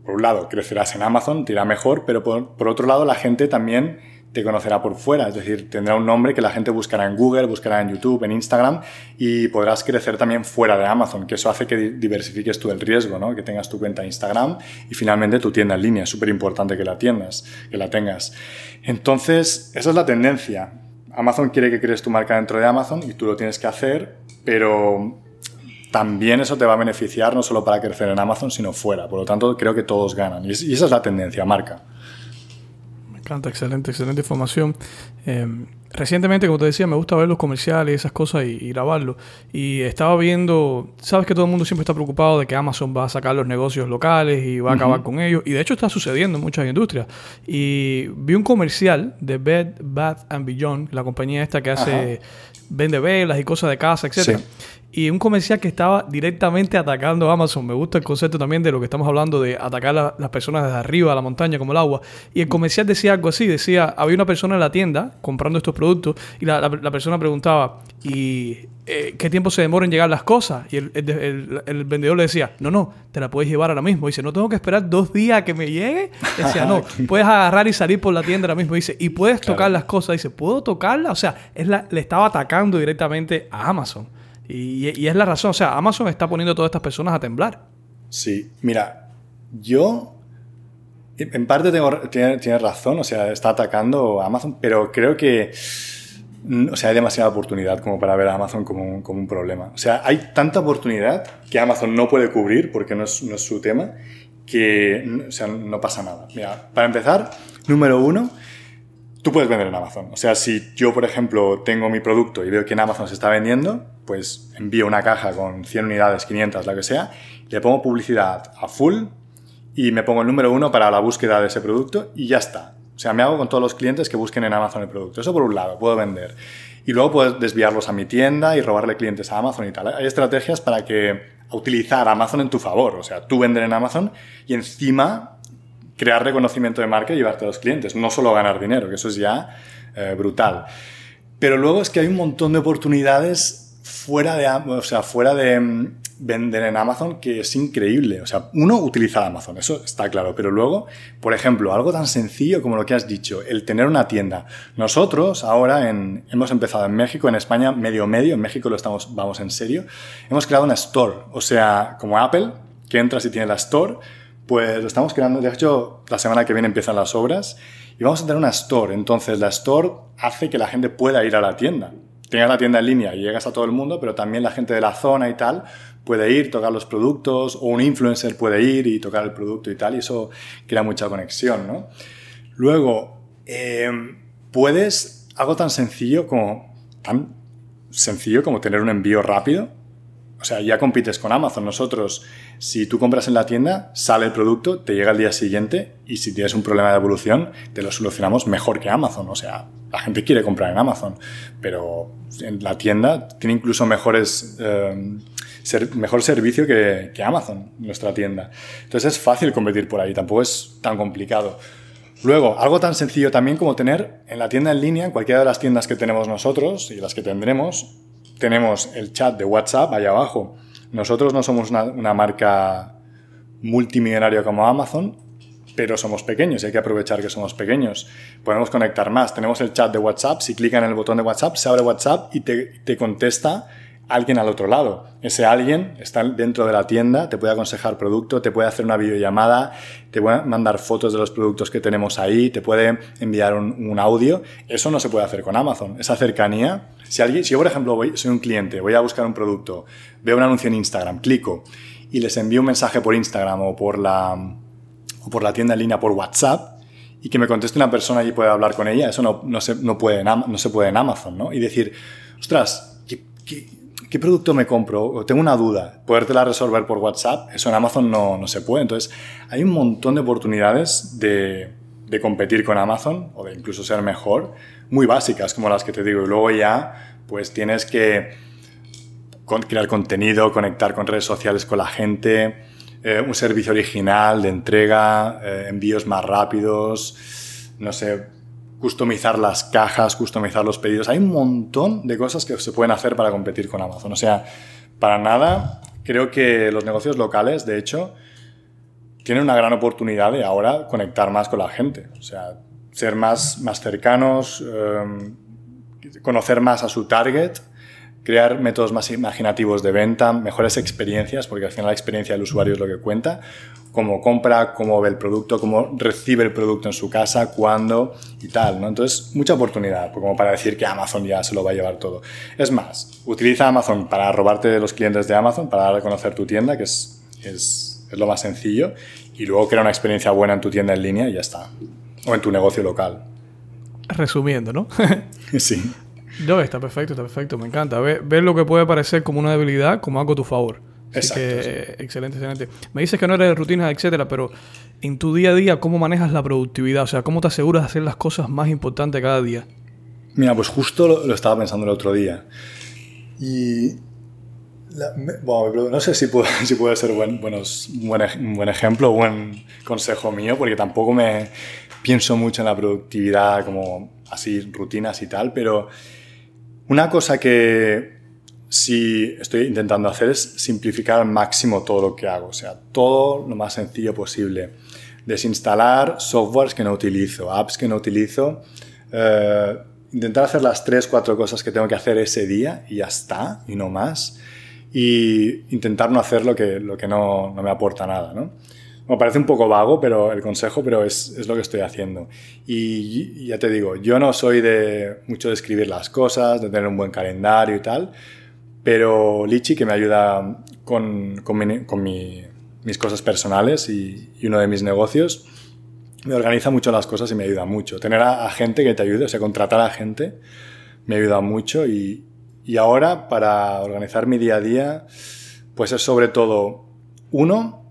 A: por un lado crecerás en Amazon, te irá mejor, pero por, otro lado la gente también te conocerá por fuera, es decir, tendrá un nombre que la gente buscará en Google, buscará en YouTube, en Instagram y podrás crecer también fuera de Amazon, que eso hace que diversifiques tú el riesgo, ¿no? que tengas tu cuenta en Instagram y finalmente tu tienda en línea, es súper importante que la tiendas, que la tengas. Entonces, esa es la tendencia. Amazon quiere que crees tu marca dentro de Amazon y tú lo tienes que hacer, pero también eso te va a beneficiar no solo para crecer en Amazon, sino fuera. Por lo tanto, creo que todos ganan. Y esa es la tendencia, marca
B: encanta, excelente, excelente información. Em, recientemente, como te decía, me gusta ver los comerciales y esas cosas y, y grabarlo. Y estaba viendo, sabes que todo el mundo siempre está preocupado de que Amazon va a sacar los negocios locales y va a acabar con ellos. Y de hecho está sucediendo en muchas industrias. Y vi un comercial de Bed, Bath and Beyond, la compañía esta que hace, vende velas y cosas de casa, etc y un comercial que estaba directamente atacando a Amazon. Me gusta el concepto también de lo que estamos hablando de atacar a las personas desde arriba, a la montaña, como el agua. Y el comercial decía algo así, decía, había una persona en la tienda comprando estos productos y la, persona preguntaba, ¿y eh, qué tiempo se demora en llegar las cosas? Y el, vendedor le decía, no, no, te la puedes llevar ahora mismo. dice, no tengo que esperar dos días a que me llegue. Decía, no, *laughs* puedes agarrar y salir por la tienda ahora mismo. dice, y puedes tocar las cosas. Dice, ¿puedo tocarla? O sea, es le estaba atacando directamente a Amazon. Y, es la razón, o sea, Amazon está poniendo a todas estas personas a temblar.
A: Sí, mira, yo en parte tengo, tienes razón, o sea, está atacando a Amazon, pero creo que mm, o sea, hay demasiada oportunidad como para ver a Amazon como un, como un problema. O sea, hay tanta oportunidad que Amazon no puede cubrir porque no es, no es su tema, que o sea, no pasa nada. Mira, para empezar, número uno, tú puedes vender en Amazon. O sea, si yo, por ejemplo, tengo mi producto y veo que en Amazon se está vendiendo, pues envío una caja con 100 unidades, 500, la que sea, le pongo publicidad a full y me pongo el número uno para la búsqueda de ese producto y ya está. O sea, me hago con todos los clientes que busquen en Amazon el producto. Eso por un lado, puedo vender. Y luego puedo desviarlos a mi tienda y robarle clientes a Amazon y tal. Hay estrategias para que utilizar Amazon en tu favor. O sea, tú vender en Amazon y encima crear reconocimiento de marca y llevarte a los clientes, no solo ganar dinero, que eso es ya eh, brutal. Pero luego es que hay un montón de oportunidades fuera de, o sea, fuera de mm, vender en Amazon que es increíble. O sea, uno utiliza Amazon, eso está claro, pero luego, por ejemplo, algo tan sencillo como lo que has dicho, el tener una tienda. Nosotros ahora en, hemos empezado en México, en España medio medio, en México lo estamos, vamos en serio, hemos creado una store, o sea, como Apple, que entras y tienes la store, pues lo estamos creando, de hecho, la semana que viene empiezan las obras y vamos a tener una store. Entonces, la store hace que la gente pueda ir a la tienda. Tenga la tienda en línea y llegas a todo el mundo, pero también la gente de la zona y tal puede ir, tocar los productos, o un influencer puede ir y tocar el producto y tal, y eso crea mucha conexión, ¿no? Luego, eh, puedes, algo tan sencillo como, tan sencillo como tener un envío rápido, o sea, ya compites con Amazon. Nosotros, si tú compras en la tienda, sale el producto, te llega al día siguiente y si tienes un problema de evolución, te lo solucionamos mejor que Amazon. O sea, la gente quiere comprar en Amazon, pero en la tienda tiene incluso mejores, eh, mejor servicio que, que Amazon, nuestra tienda. Entonces es fácil competir por ahí, tampoco es tan complicado. Luego, algo tan sencillo también como tener en la tienda en línea, en cualquiera de las tiendas que tenemos nosotros y las que tendremos, tenemos el chat de WhatsApp ahí abajo. Nosotros no somos una, marca multimillonaria como Amazon, pero somos pequeños y hay que aprovechar que somos pequeños. Podemos conectar más. Tenemos el chat de WhatsApp, si clican en el botón de WhatsApp, se abre WhatsApp y te, te contesta alguien al otro lado. Ese alguien está dentro de la tienda, te puede aconsejar producto, te puede hacer una videollamada, te puede mandar fotos de los productos que tenemos ahí, te puede enviar un, audio. Eso no se puede hacer con Amazon. Esa cercanía. Si, alguien, si yo, por ejemplo, soy un cliente, voy a buscar un producto, veo un anuncio en Instagram, clico y les envío un mensaje por Instagram o por la, o por la tienda en línea por WhatsApp, y que me conteste una persona y pueda hablar con ella, eso no, no, se, no, puede, no se puede en Amazon, ¿no? Y decir, ostras, ¿qué, qué ¿qué producto me compro? Tengo una duda, podértela resolver por WhatsApp, eso en Amazon no, no se puede. Entonces, hay un montón de oportunidades de, de, competir con Amazon o de incluso ser mejor, muy básicas como las que te digo. Y luego ya, pues tienes que crear contenido, conectar con redes sociales con la gente, eh, un servicio original de entrega, eh, envíos más rápidos, no sé, customizar las cajas, customizar los pedidos. Hay un montón de cosas que se pueden hacer para competir con Amazon. O sea, para nada, creo que los negocios locales, de hecho, tienen una gran oportunidad de ahora conectar más con la gente. O sea, ser más, más cercanos, em, conocer más a su target crear métodos más imaginativos de venta, mejores experiencias, porque al final la experiencia del usuario es lo que cuenta, cómo compra, cómo ve el producto, cómo recibe el producto en su casa, cuándo y tal, ¿no? Entonces, mucha oportunidad, como para decir que Amazon ya se lo va a llevar todo. Es más, utiliza Amazon para robarte de los clientes de Amazon, para dar a conocer tu tienda, que es, es, es lo más sencillo, y luego crea una experiencia buena en tu tienda en línea y ya está. O en tu negocio local.
B: Resumiendo, ¿no? *laughs* *laughs*
A: sí.
B: No, está perfecto, está perfecto, me encanta. Ver, ver lo que puede parecer como una debilidad como algo a tu favor.
A: Exacto.
B: Excelente, excelente. Me dices que no eres de rutinas, etcétera, pero en tu día a día, ¿cómo manejas la productividad? O sea, ¿cómo te aseguras de hacer las cosas más importantes cada día?
A: Mira, pues justo lo, estaba pensando el otro día. Y. bueno, no sé si puede, *laughs* si puede ser buen, buenos, buen, un buen ejemplo buen consejo mío, porque tampoco me pienso mucho en la productividad como así, rutinas y tal, pero una cosa que sí estoy intentando hacer es simplificar al máximo todo lo que hago, o sea, todo lo más sencillo posible. Desinstalar softwares que no utilizo, apps que no utilizo, eh, intentar hacer las tres, cuatro cosas que tengo que hacer ese día y ya está, y no más. Y intentar no hacer lo que, lo que no, no me aporta nada, ¿no? Me parece un poco vago pero el consejo, pero es, es, lo que estoy haciendo. Y ya te digo, yo no soy de mucho de escribir las cosas, de tener un buen calendario y tal, pero Lichi, que me ayuda con, con, mi, con mi, mis cosas personales y, y, uno de mis negocios, me organiza mucho las cosas y me ayuda mucho. Tener a, a gente que te ayude, o sea, contratar a gente, me ayuda mucho. Y, y ahora, para organizar mi día a día, pues es sobre todo, uno,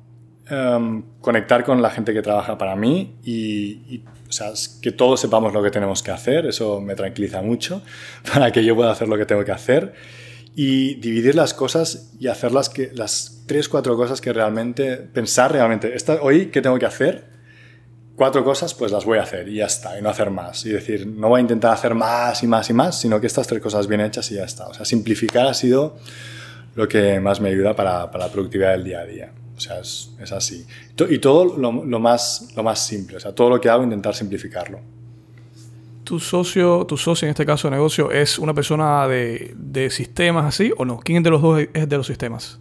A: Em, conectar con la gente que trabaja para mí y, o sea, que todos sepamos lo que tenemos que hacer, eso me tranquiliza mucho *laughs* para que yo pueda hacer lo que tengo que hacer y dividir las cosas y hacer las, que, las tres, cuatro cosas que realmente, pensar realmente, esta, hoy, ¿qué tengo que hacer? Cuatro cosas, pues las voy a hacer y ya está, y no hacer más. Y decir, no voy a intentar hacer más y más y más, sino que estas tres cosas bien hechas y ya está. O sea, simplificar ha sido lo que más me ayuda para, para la productividad del día a día. O sea, es, es así. Y todo lo, lo, más, lo más simple. O sea, todo lo que hago, intentar simplificarlo.
B: ¿Tu socio, tu socio en este caso de negocio, es una persona de, de sistemas así o no? ¿Quién de los dos es de los sistemas?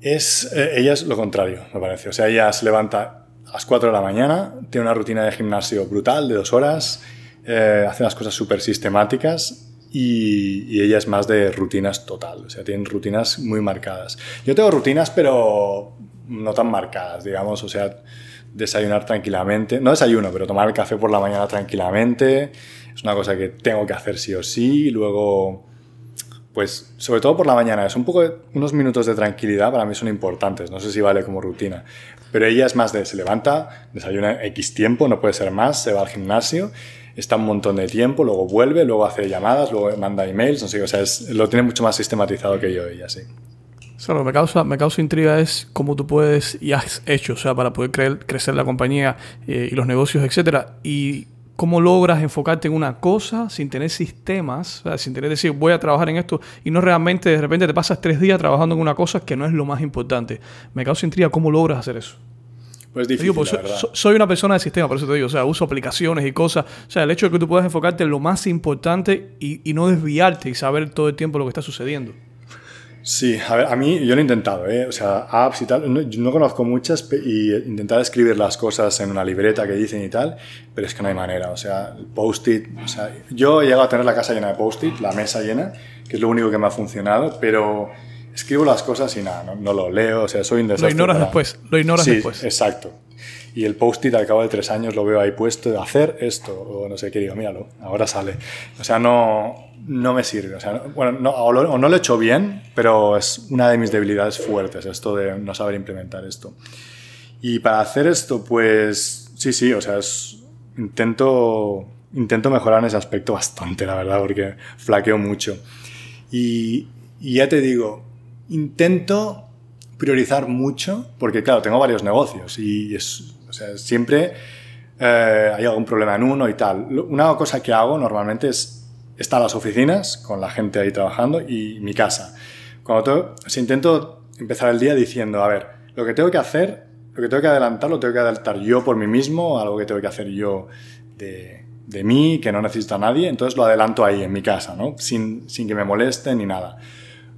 A: Es, eh, ella es lo contrario, me parece. O sea, ella se levanta a las 4 de la mañana, tiene una rutina de gimnasio brutal de dos horas, eh, hace las cosas súper sistemáticas y, ella es más de rutinas total, o sea, tienen rutinas muy marcadas. Yo tengo rutinas, pero no tan marcadas, digamos, o sea, desayunar tranquilamente, no desayuno, pero tomar el café por la mañana tranquilamente, es una cosa que tengo que hacer sí o sí, luego, pues, sobre todo por la mañana, es un poco, unos minutos de tranquilidad para mí son importantes, no sé si vale como rutina, pero ella es más de, se levanta, desayuna X tiempo, no puede ser más, se va al gimnasio, está un montón de tiempo, luego vuelve, luego hace llamadas, luego manda emails, no sé, o sea, lo tiene mucho más sistematizado que yo ella, sí.
B: O lo que me causa, me causa intriga es cómo tú puedes, y has hecho, o sea, para poder crecer la compañía eh, y los negocios, etcétera, y cómo logras enfocarte en una cosa sin tener sistemas, o sea, sin tener decir voy a trabajar en esto y no realmente de repente te pasas tres días trabajando en una cosa que no es lo más importante. Me causa intriga cómo logras hacer eso.
A: Pues difícil,
B: Digo, pues,
A: la
B: so-
A: verdad.
B: so- soy una persona de sistema, por eso te digo, o sea, uso aplicaciones y cosas. O sea, el hecho de que tú puedas enfocarte en lo más importante y, y no desviarte y saber todo el tiempo lo que está sucediendo.
A: Sí, a ver, a mí yo lo he intentado, ¿eh? O sea, apps y tal. No, yo no conozco muchas y intentar escribir las cosas en una libreta que dicen y tal, pero es que no hay manera. O sea, post-it. O sea, yo he llegado a tener la casa llena de post-it, la mesa llena, que es lo único que me ha funcionado, pero escribo las cosas y nada, no, no lo leo. O sea, soy un desastre.
B: Lo ignoras
A: para-
B: después, lo ignoras
A: Sí,
B: después.
A: Exacto. Y el post-it al cabo de tres años lo veo ahí puesto de hacer esto o no sé qué, digo, míralo, ahora sale. O sea, no, no me sirve. O sea, no- bueno, no, o, lo, o no lo he hecho bien, pero es una de mis debilidades fuertes, esto de no saber implementar esto. Y para hacer esto, pues sí, sí, o sea, es- intento, intento mejorar en ese aspecto bastante, la verdad, porque flaqueo mucho. Y, ya te digo, intento priorizar mucho, porque claro, tengo varios negocios y es, o sea, siempre eh, hay algún problema en uno y tal. Una cosa que hago normalmente es estar en las oficinas con la gente ahí trabajando y mi casa. Cuando tengo- sea, intento empezar el día diciendo, a ver, lo que tengo que hacer, lo que tengo que adelantar, lo tengo que adelantar yo por mí mismo, algo que tengo que hacer yo de, de mí, que no necesito a nadie, entonces lo adelanto ahí en mi casa, ¿no? sin, sin que me moleste ni nada.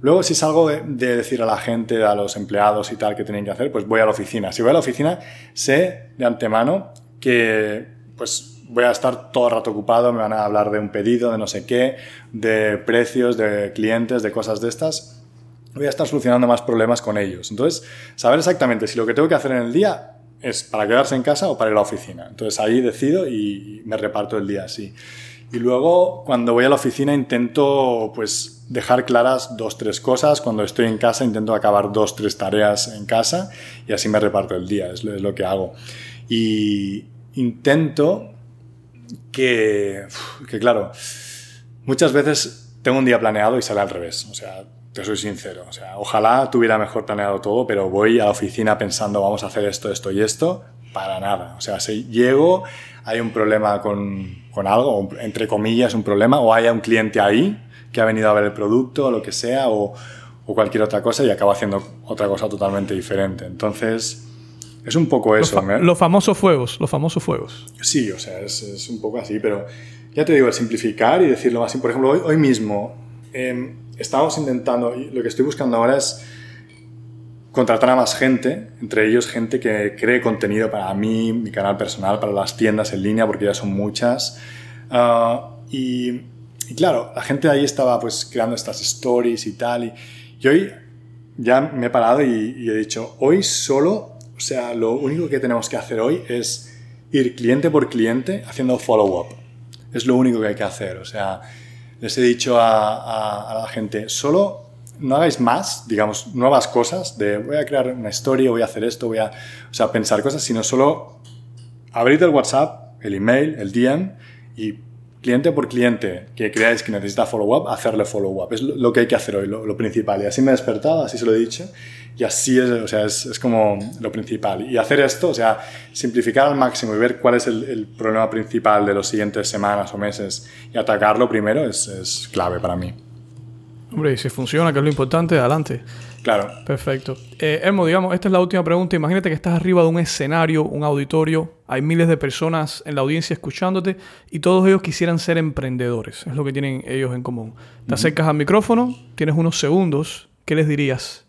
A: Luego, si salgo de, de decir a la gente, a los empleados y tal que tienen que hacer, pues voy a la oficina. Si voy a la oficina, sé de antemano que pues voy a estar todo el rato ocupado, me van a hablar de un pedido, de no sé qué, de precios, de clientes, de cosas de estas. Voy a estar solucionando más problemas con ellos. Entonces, saber exactamente si lo que tengo que hacer en el día es para quedarse en casa o para ir a la oficina. Entonces ahí decido y me reparto el día así. Y luego, cuando voy a la oficina, intento pues dejar claras dos, tres cosas. Cuando estoy en casa, intento acabar dos, tres tareas en casa y así me reparto el día. Es lo, es lo que hago. Y intento que, que, claro, muchas veces tengo un día planeado y sale al revés. O sea, te soy sincero. O sea, ojalá tuviera mejor planeado todo, pero voy a la oficina pensando vamos a hacer esto, esto y esto. Para nada. O sea, si llego, hay un problema con, con algo, entre comillas, un problema, o haya un cliente ahí que ha venido a ver el producto o lo que sea, o, o cualquier otra cosa y acabo haciendo otra cosa totalmente diferente. Entonces, es un poco
B: Los,
A: eso.
B: fa-
A: me-
B: los famosos fuegos, los famosos fuegos.
A: Sí, o sea, es, es un poco así, pero ya te digo, el simplificar y decirlo más. Por ejemplo, hoy, hoy mismo eh, estamos intentando, lo que estoy buscando ahora es contratar a más gente, entre ellos gente que cree contenido para mí, mi canal personal, para las tiendas en línea, porque ya son muchas. Ah, y, y claro, la gente ahí estaba pues creando estas stories y tal. Y, y hoy ya me he parado y, y he dicho, hoy solo, o sea, lo único que tenemos que hacer hoy es ir cliente por cliente haciendo follow-up. Es lo único que hay que hacer. O sea, les he dicho a, a- a la gente, solo no hagáis más, digamos, nuevas cosas de voy a crear una historia, voy a hacer esto, voy a, o sea, pensar cosas, sino solo abrid el WhatsApp, el email, el DM y cliente por cliente que creáis que necesita follow-up, hacerle follow-up. Es lo lo que hay que hacer hoy, lo, lo principal. Y así me he despertado, así se lo he dicho. Y así es, o sea, es, es como lo principal. Y hacer esto, o sea, simplificar al máximo y ver cuál es el, el problema principal de las siguientes semanas o meses y atacarlo primero es, es clave para mí.
B: Hombre, y si funciona, que es lo importante, adelante.
A: Claro.
B: Perfecto. Eh, Elmo, digamos, esta es la última pregunta. Imagínate que estás arriba de un escenario, un auditorio, hay miles de personas en la audiencia escuchándote y todos ellos quisieran ser emprendedores. Es lo que tienen ellos en común. Te acercas al micrófono, tienes unos segundos. ¿Qué les dirías?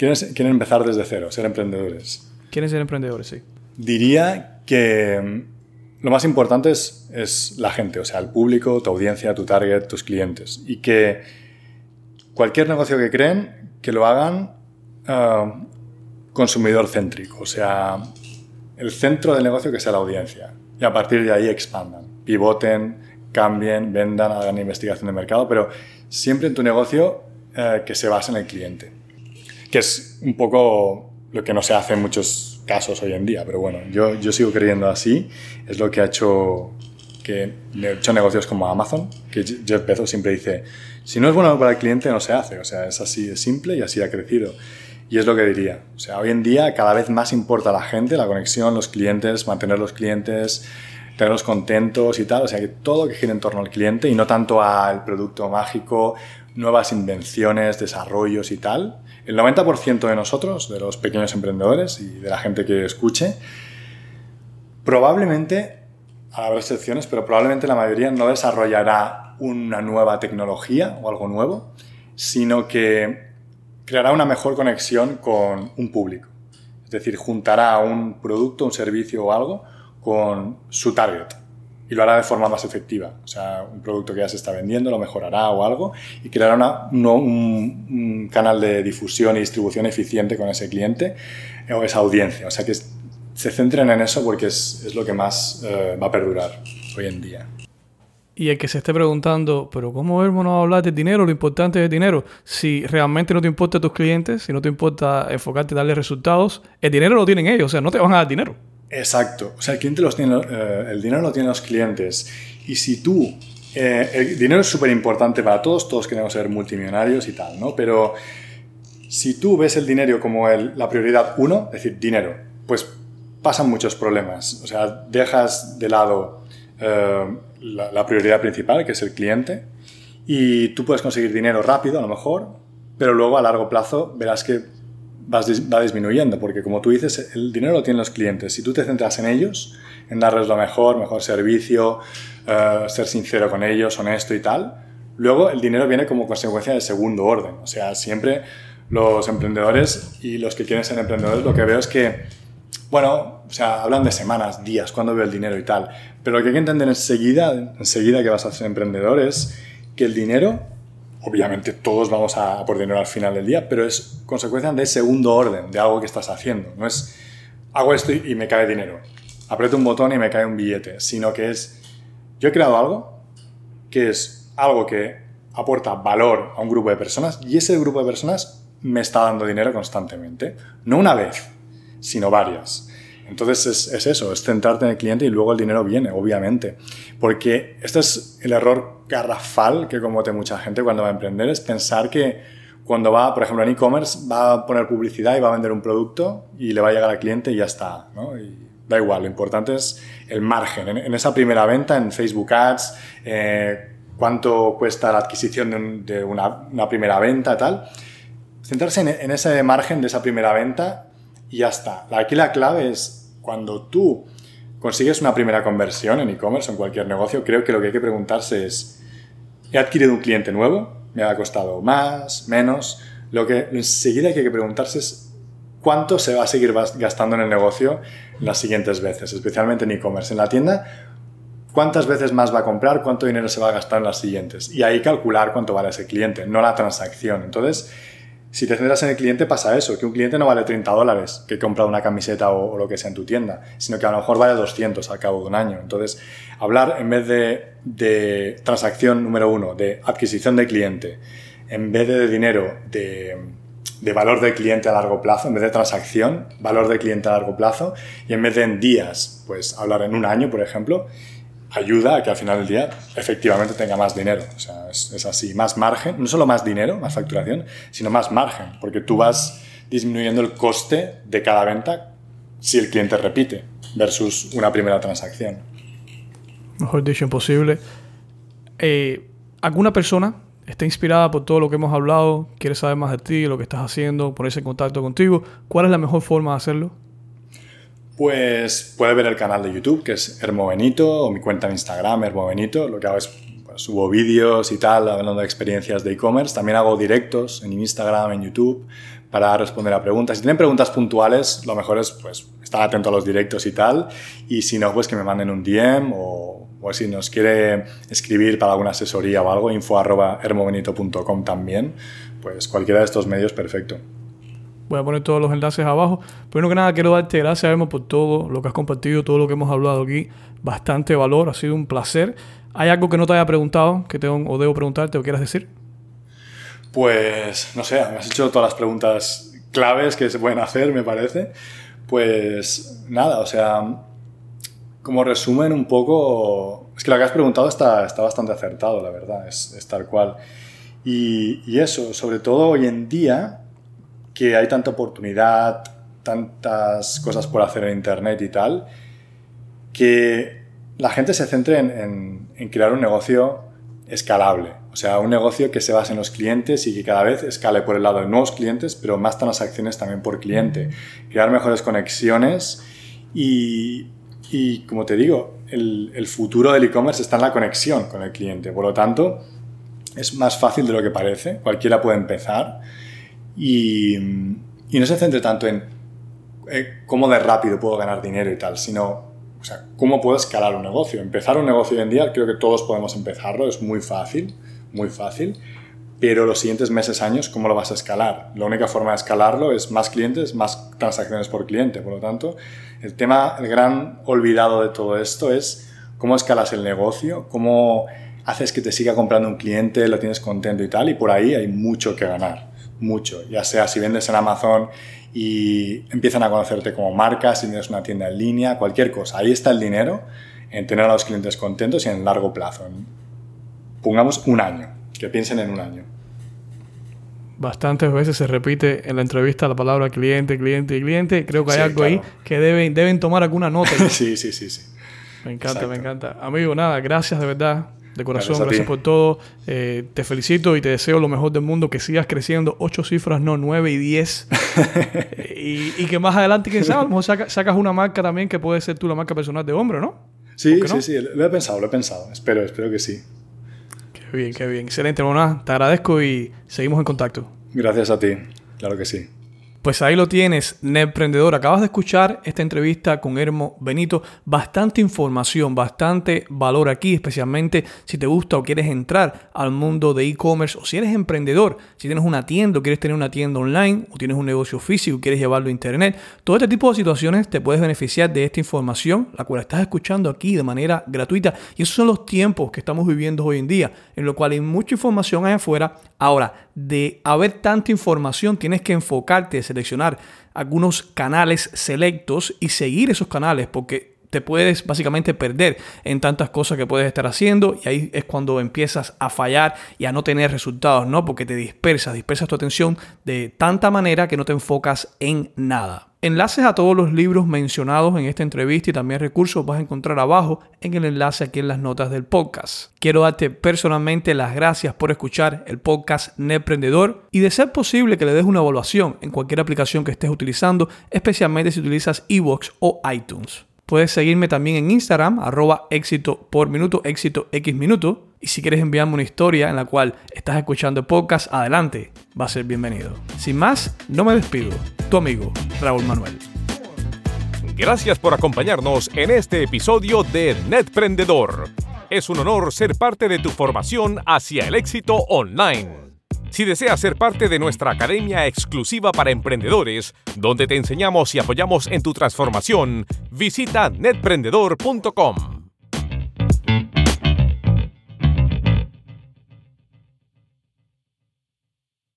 A: Quieren, quieren empezar desde cero, ser emprendedores.
B: ¿Quieren ser emprendedores? Sí.
A: Diría que mm, lo más importante es, es la gente, o sea, el público, tu audiencia, tu target, tus clientes. Y que cualquier negocio que creen, que lo hagan ah, consumidor céntrico. O sea, el centro del negocio que sea la audiencia. Y a partir de ahí expandan, pivoten, cambien, vendan, hagan investigación de mercado, pero siempre en tu negocio eh, que se base en el cliente que es un poco lo que no se hace en muchos casos hoy en día, pero bueno, yo, yo sigo creyendo así, es lo que ha hecho que he hecho negocios como Amazon, que Jeff Bezos siempre dice, si no es bueno para el cliente no se hace, o sea, es así de simple y así ha crecido. Y es lo que diría, o sea, hoy en día cada vez más importa la gente, la conexión, los clientes, mantener los clientes, tenerlos contentos y tal, o sea, que todo que gira en torno al cliente y no tanto al producto mágico nuevas invenciones, desarrollos y tal, el 90% de nosotros, de los pequeños emprendedores y de la gente que escuche, probablemente, habrá excepciones, pero probablemente la mayoría no desarrollará una nueva tecnología o algo nuevo, sino que creará una mejor conexión con un público. Es decir, juntará un producto, un servicio o algo con su target y lo hará de forma más efectiva. O sea, un producto que ya se está vendiendo lo mejorará o algo y creará un, canal de difusión y distribución eficiente con ese cliente o esa audiencia. O sea, que se centren en eso porque es, lo que más eh, va a perdurar hoy en día.
B: Y el que se esté preguntando, pero ¿cómo a hablar de dinero? Lo importante es dinero. Si realmente no te importa tus clientes, si no te importa enfocarte y darle resultados, el dinero lo tienen ellos, o sea, no te van a dar dinero.
A: Exacto. O sea, el, cliente los tiene, eh, el dinero lo tienen los clientes. Y si tú... Eh, el dinero es súper importante para todos, todos queremos ser multimillonarios y tal, ¿no? Pero si tú ves el dinero como la prioridad uno, es decir, dinero, pues pasan muchos problemas. O sea, dejas de lado eh, la, prioridad principal, que es el cliente, y tú puedes conseguir dinero rápido, a lo mejor, pero luego a largo plazo verás que va disminuyendo, porque como tú dices, el dinero lo tienen los clientes. Si tú te centras en ellos, en darles lo mejor, mejor servicio, eh, ser sincero con ellos, honesto y tal, luego el dinero viene como consecuencia del segundo orden. O sea, siempre los emprendedores y los que quieren ser emprendedores, lo que veo es que, bueno, o sea, hablan de semanas, días, cuando veo el dinero y tal. Pero lo que hay que entender enseguida, enseguida que vas a ser emprendedor es que el dinero obviamente todos vamos a por dinero al final del día, pero es consecuencia de segundo orden, de algo que estás haciendo. No es hago esto y me cae dinero, aprieto un botón y me cae un billete, sino que es yo he creado algo que es algo que aporta valor a un grupo de personas y ese grupo de personas me está dando dinero constantemente. No una vez, sino varias. Entonces es, eso, es centrarte en el cliente y luego el dinero viene, obviamente. Porque este es el error garrafal que comete mucha gente cuando va a emprender, es pensar que cuando va, por ejemplo, en e-commerce, va a poner publicidad y va a vender un producto y le va a llegar al cliente y ya está. ¿no? Da igual, lo importante es el margen. En, esa primera venta, en Facebook Ads, eh, cuánto cuesta la adquisición de, una, primera venta, tal. Centrarse en, en ese margen de esa primera venta y ya está. Aquí la clave es cuando tú consigues una primera conversión en e-commerce o en cualquier negocio, creo que lo que hay que preguntarse es, ¿he adquirido un cliente nuevo? ¿Me ha costado más, menos? Lo que enseguida hay que preguntarse es cuánto se va a seguir gastando en el negocio las siguientes veces, especialmente en e-commerce. En la tienda, cuántas veces más va a comprar, cuánto dinero se va a gastar en las siguientes. Y ahí calcular cuánto vale ese cliente, no la transacción. Entonces, si te centras en el cliente pasa eso, que un cliente no vale 30 dólares que compra una camiseta o, lo que sea en tu tienda, sino que a lo mejor vale 200 al cabo de un año. Entonces, hablar en vez de, transacción número uno, de adquisición de cliente, en vez de, dinero, de, de, valor del cliente a largo plazo, en vez de transacción, valor del cliente a largo plazo, y en vez de en días, pues hablar en un año, por ejemplo, ayuda a que al final del día efectivamente tenga más dinero. O sea, es, así, más margen, no solo más dinero, más facturación, sino más margen, porque tú vas disminuyendo el coste de cada venta si el cliente repite versus una primera transacción.
B: Mejor dicho, imposible. Eh, ¿Alguna persona está inspirada por todo lo que hemos hablado, quiere saber más de ti, lo que estás haciendo, ponerse en contacto contigo? ¿Cuál es la mejor forma de hacerlo?
A: Pues puede ver el canal de YouTube, que es Hermo Benito, o mi cuenta en Instagram, Hermo Benito. Lo que hago es pues, subo vídeos y tal, hablando de experiencias de e-commerce. También hago directos en Instagram, en YouTube, para responder a preguntas. Si tienen preguntas puntuales, lo mejor es pues, estar atento a los directos y tal. Y si no, pues que me manden un DM o, o si nos quiere escribir para alguna asesoría o algo, info arroba hermobenito.com también. Pues cualquiera de estos medios, perfecto.
B: Voy a poner todos los enlaces abajo. Primero que nada, quiero darte gracias, Emma, por todo lo que has compartido, todo lo que hemos hablado aquí. Bastante valor, ha sido un placer. ¿Hay algo que no te haya preguntado, que tengo o debo preguntarte o quieras decir?
A: Pues, no sé, me has hecho todas las preguntas claves que se pueden hacer, me parece. Pues, nada, o sea, como resumen un poco, es que lo que has preguntado está, está bastante acertado, la verdad, es, es tal cual. Y, y, eso, sobre todo hoy en día, que hay tanta oportunidad, tantas cosas por hacer en Internet y tal, que la gente se centre en, crear un negocio escalable. O sea, un negocio que se base en los clientes y que cada vez escale por el lado de nuevos clientes, pero más transacciones también por cliente. Crear mejores conexiones y, y como te digo, el, el futuro del e-commerce está en la conexión con el cliente. Por lo tanto, es más fácil de lo que parece. Cualquiera puede empezar. Y, no se centre tanto en eh, cómo de rápido puedo ganar dinero y tal, sino cómo puedo escalar un negocio. Empezar un negocio hoy en día, creo que todos podemos empezarlo, es muy fácil, muy fácil. Pero los siguientes meses, años, ¿cómo lo vas a escalar? La única forma de escalarlo es más clientes, más transacciones por cliente. Por lo tanto, el tema, el gran olvidado de todo esto es cómo escalas el negocio, cómo haces que te siga comprando un cliente, lo tienes contento y tal. Y por ahí hay mucho que ganar, mucho. Ya sea si vendes en Amazon y empiezan a conocerte como marca, si tienes una tienda en línea, cualquier cosa. Ahí está el dinero en tener a los clientes contentos y en largo plazo. Pongamos un año, que piensen en un año.
B: Bastantes veces se repite en la entrevista la palabra cliente, cliente y cliente. Creo que hay algo ahí que deben, deben tomar alguna nota. *laughs*
A: sí, sí, sí, sí.
B: Me encanta, me encanta. Amigo, nada, gracias de verdad de corazón, gracias, por todo. Eh, te felicito y te deseo lo mejor del mundo, que sigas creciendo. Ocho cifras, no, nueve y diez. *laughs* y, que más adelante, quién sabe, a lo mejor sacas una marca también que puede ser tú la marca personal de hombre, ¿no?
A: Sí, sí, sí, lo he pensado, lo he pensado. Espero, espero que sí.
B: Qué bien, qué bien. Excelente, Mona. Te agradezco y seguimos en contacto.
A: Gracias a ti, claro que sí.
B: Pues ahí lo tienes, Emprendedor. Acabas de escuchar esta entrevista con Hermo Benito. Bastante información, bastante valor aquí, especialmente si te gusta o quieres entrar al mundo de e-commerce o si eres emprendedor, si tienes una tienda quieres tener una tienda online o tienes un negocio físico y quieres llevarlo a internet. Todo este tipo de situaciones te puedes beneficiar de esta información, la cual estás escuchando aquí de manera gratuita. Y esos son los tiempos que estamos viviendo hoy en día, en lo cual hay mucha información allá afuera. Ahora, de haber tanta información, tienes que enfocarte, seleccionar algunos canales selectos y seguir esos canales, porque te puedes básicamente perder en tantas cosas que puedes estar haciendo y ahí es cuando empiezas a fallar y a no tener resultados, ¿no? Porque te dispersas, dispersas tu atención de tanta manera que no te enfocas en nada. Enlaces a todos los libros mencionados en esta entrevista y también recursos vas a encontrar abajo en el enlace aquí en las notas del podcast. Quiero darte personalmente las gracias por escuchar el podcast Neprendedor y de ser posible que le des una evaluación en cualquier aplicación que estés utilizando, especialmente si utilizas iVoox o iTunes. Puedes seguirme también en Instagram, arroba éxito por minuto, éxito x minuto. Y si quieres enviarme una historia en la cual estás escuchando podcast, adelante, va a ser bienvenido. Sin más, no me despido. Tu amigo, Raúl Manuel.
C: Gracias por acompañarnos en este episodio de Netprendedor. Es un honor ser parte de tu formación hacia el éxito online. Si deseas ser parte de nuestra academia exclusiva para emprendedores, donde te enseñamos y apoyamos en tu transformación, visita netprendedor.com.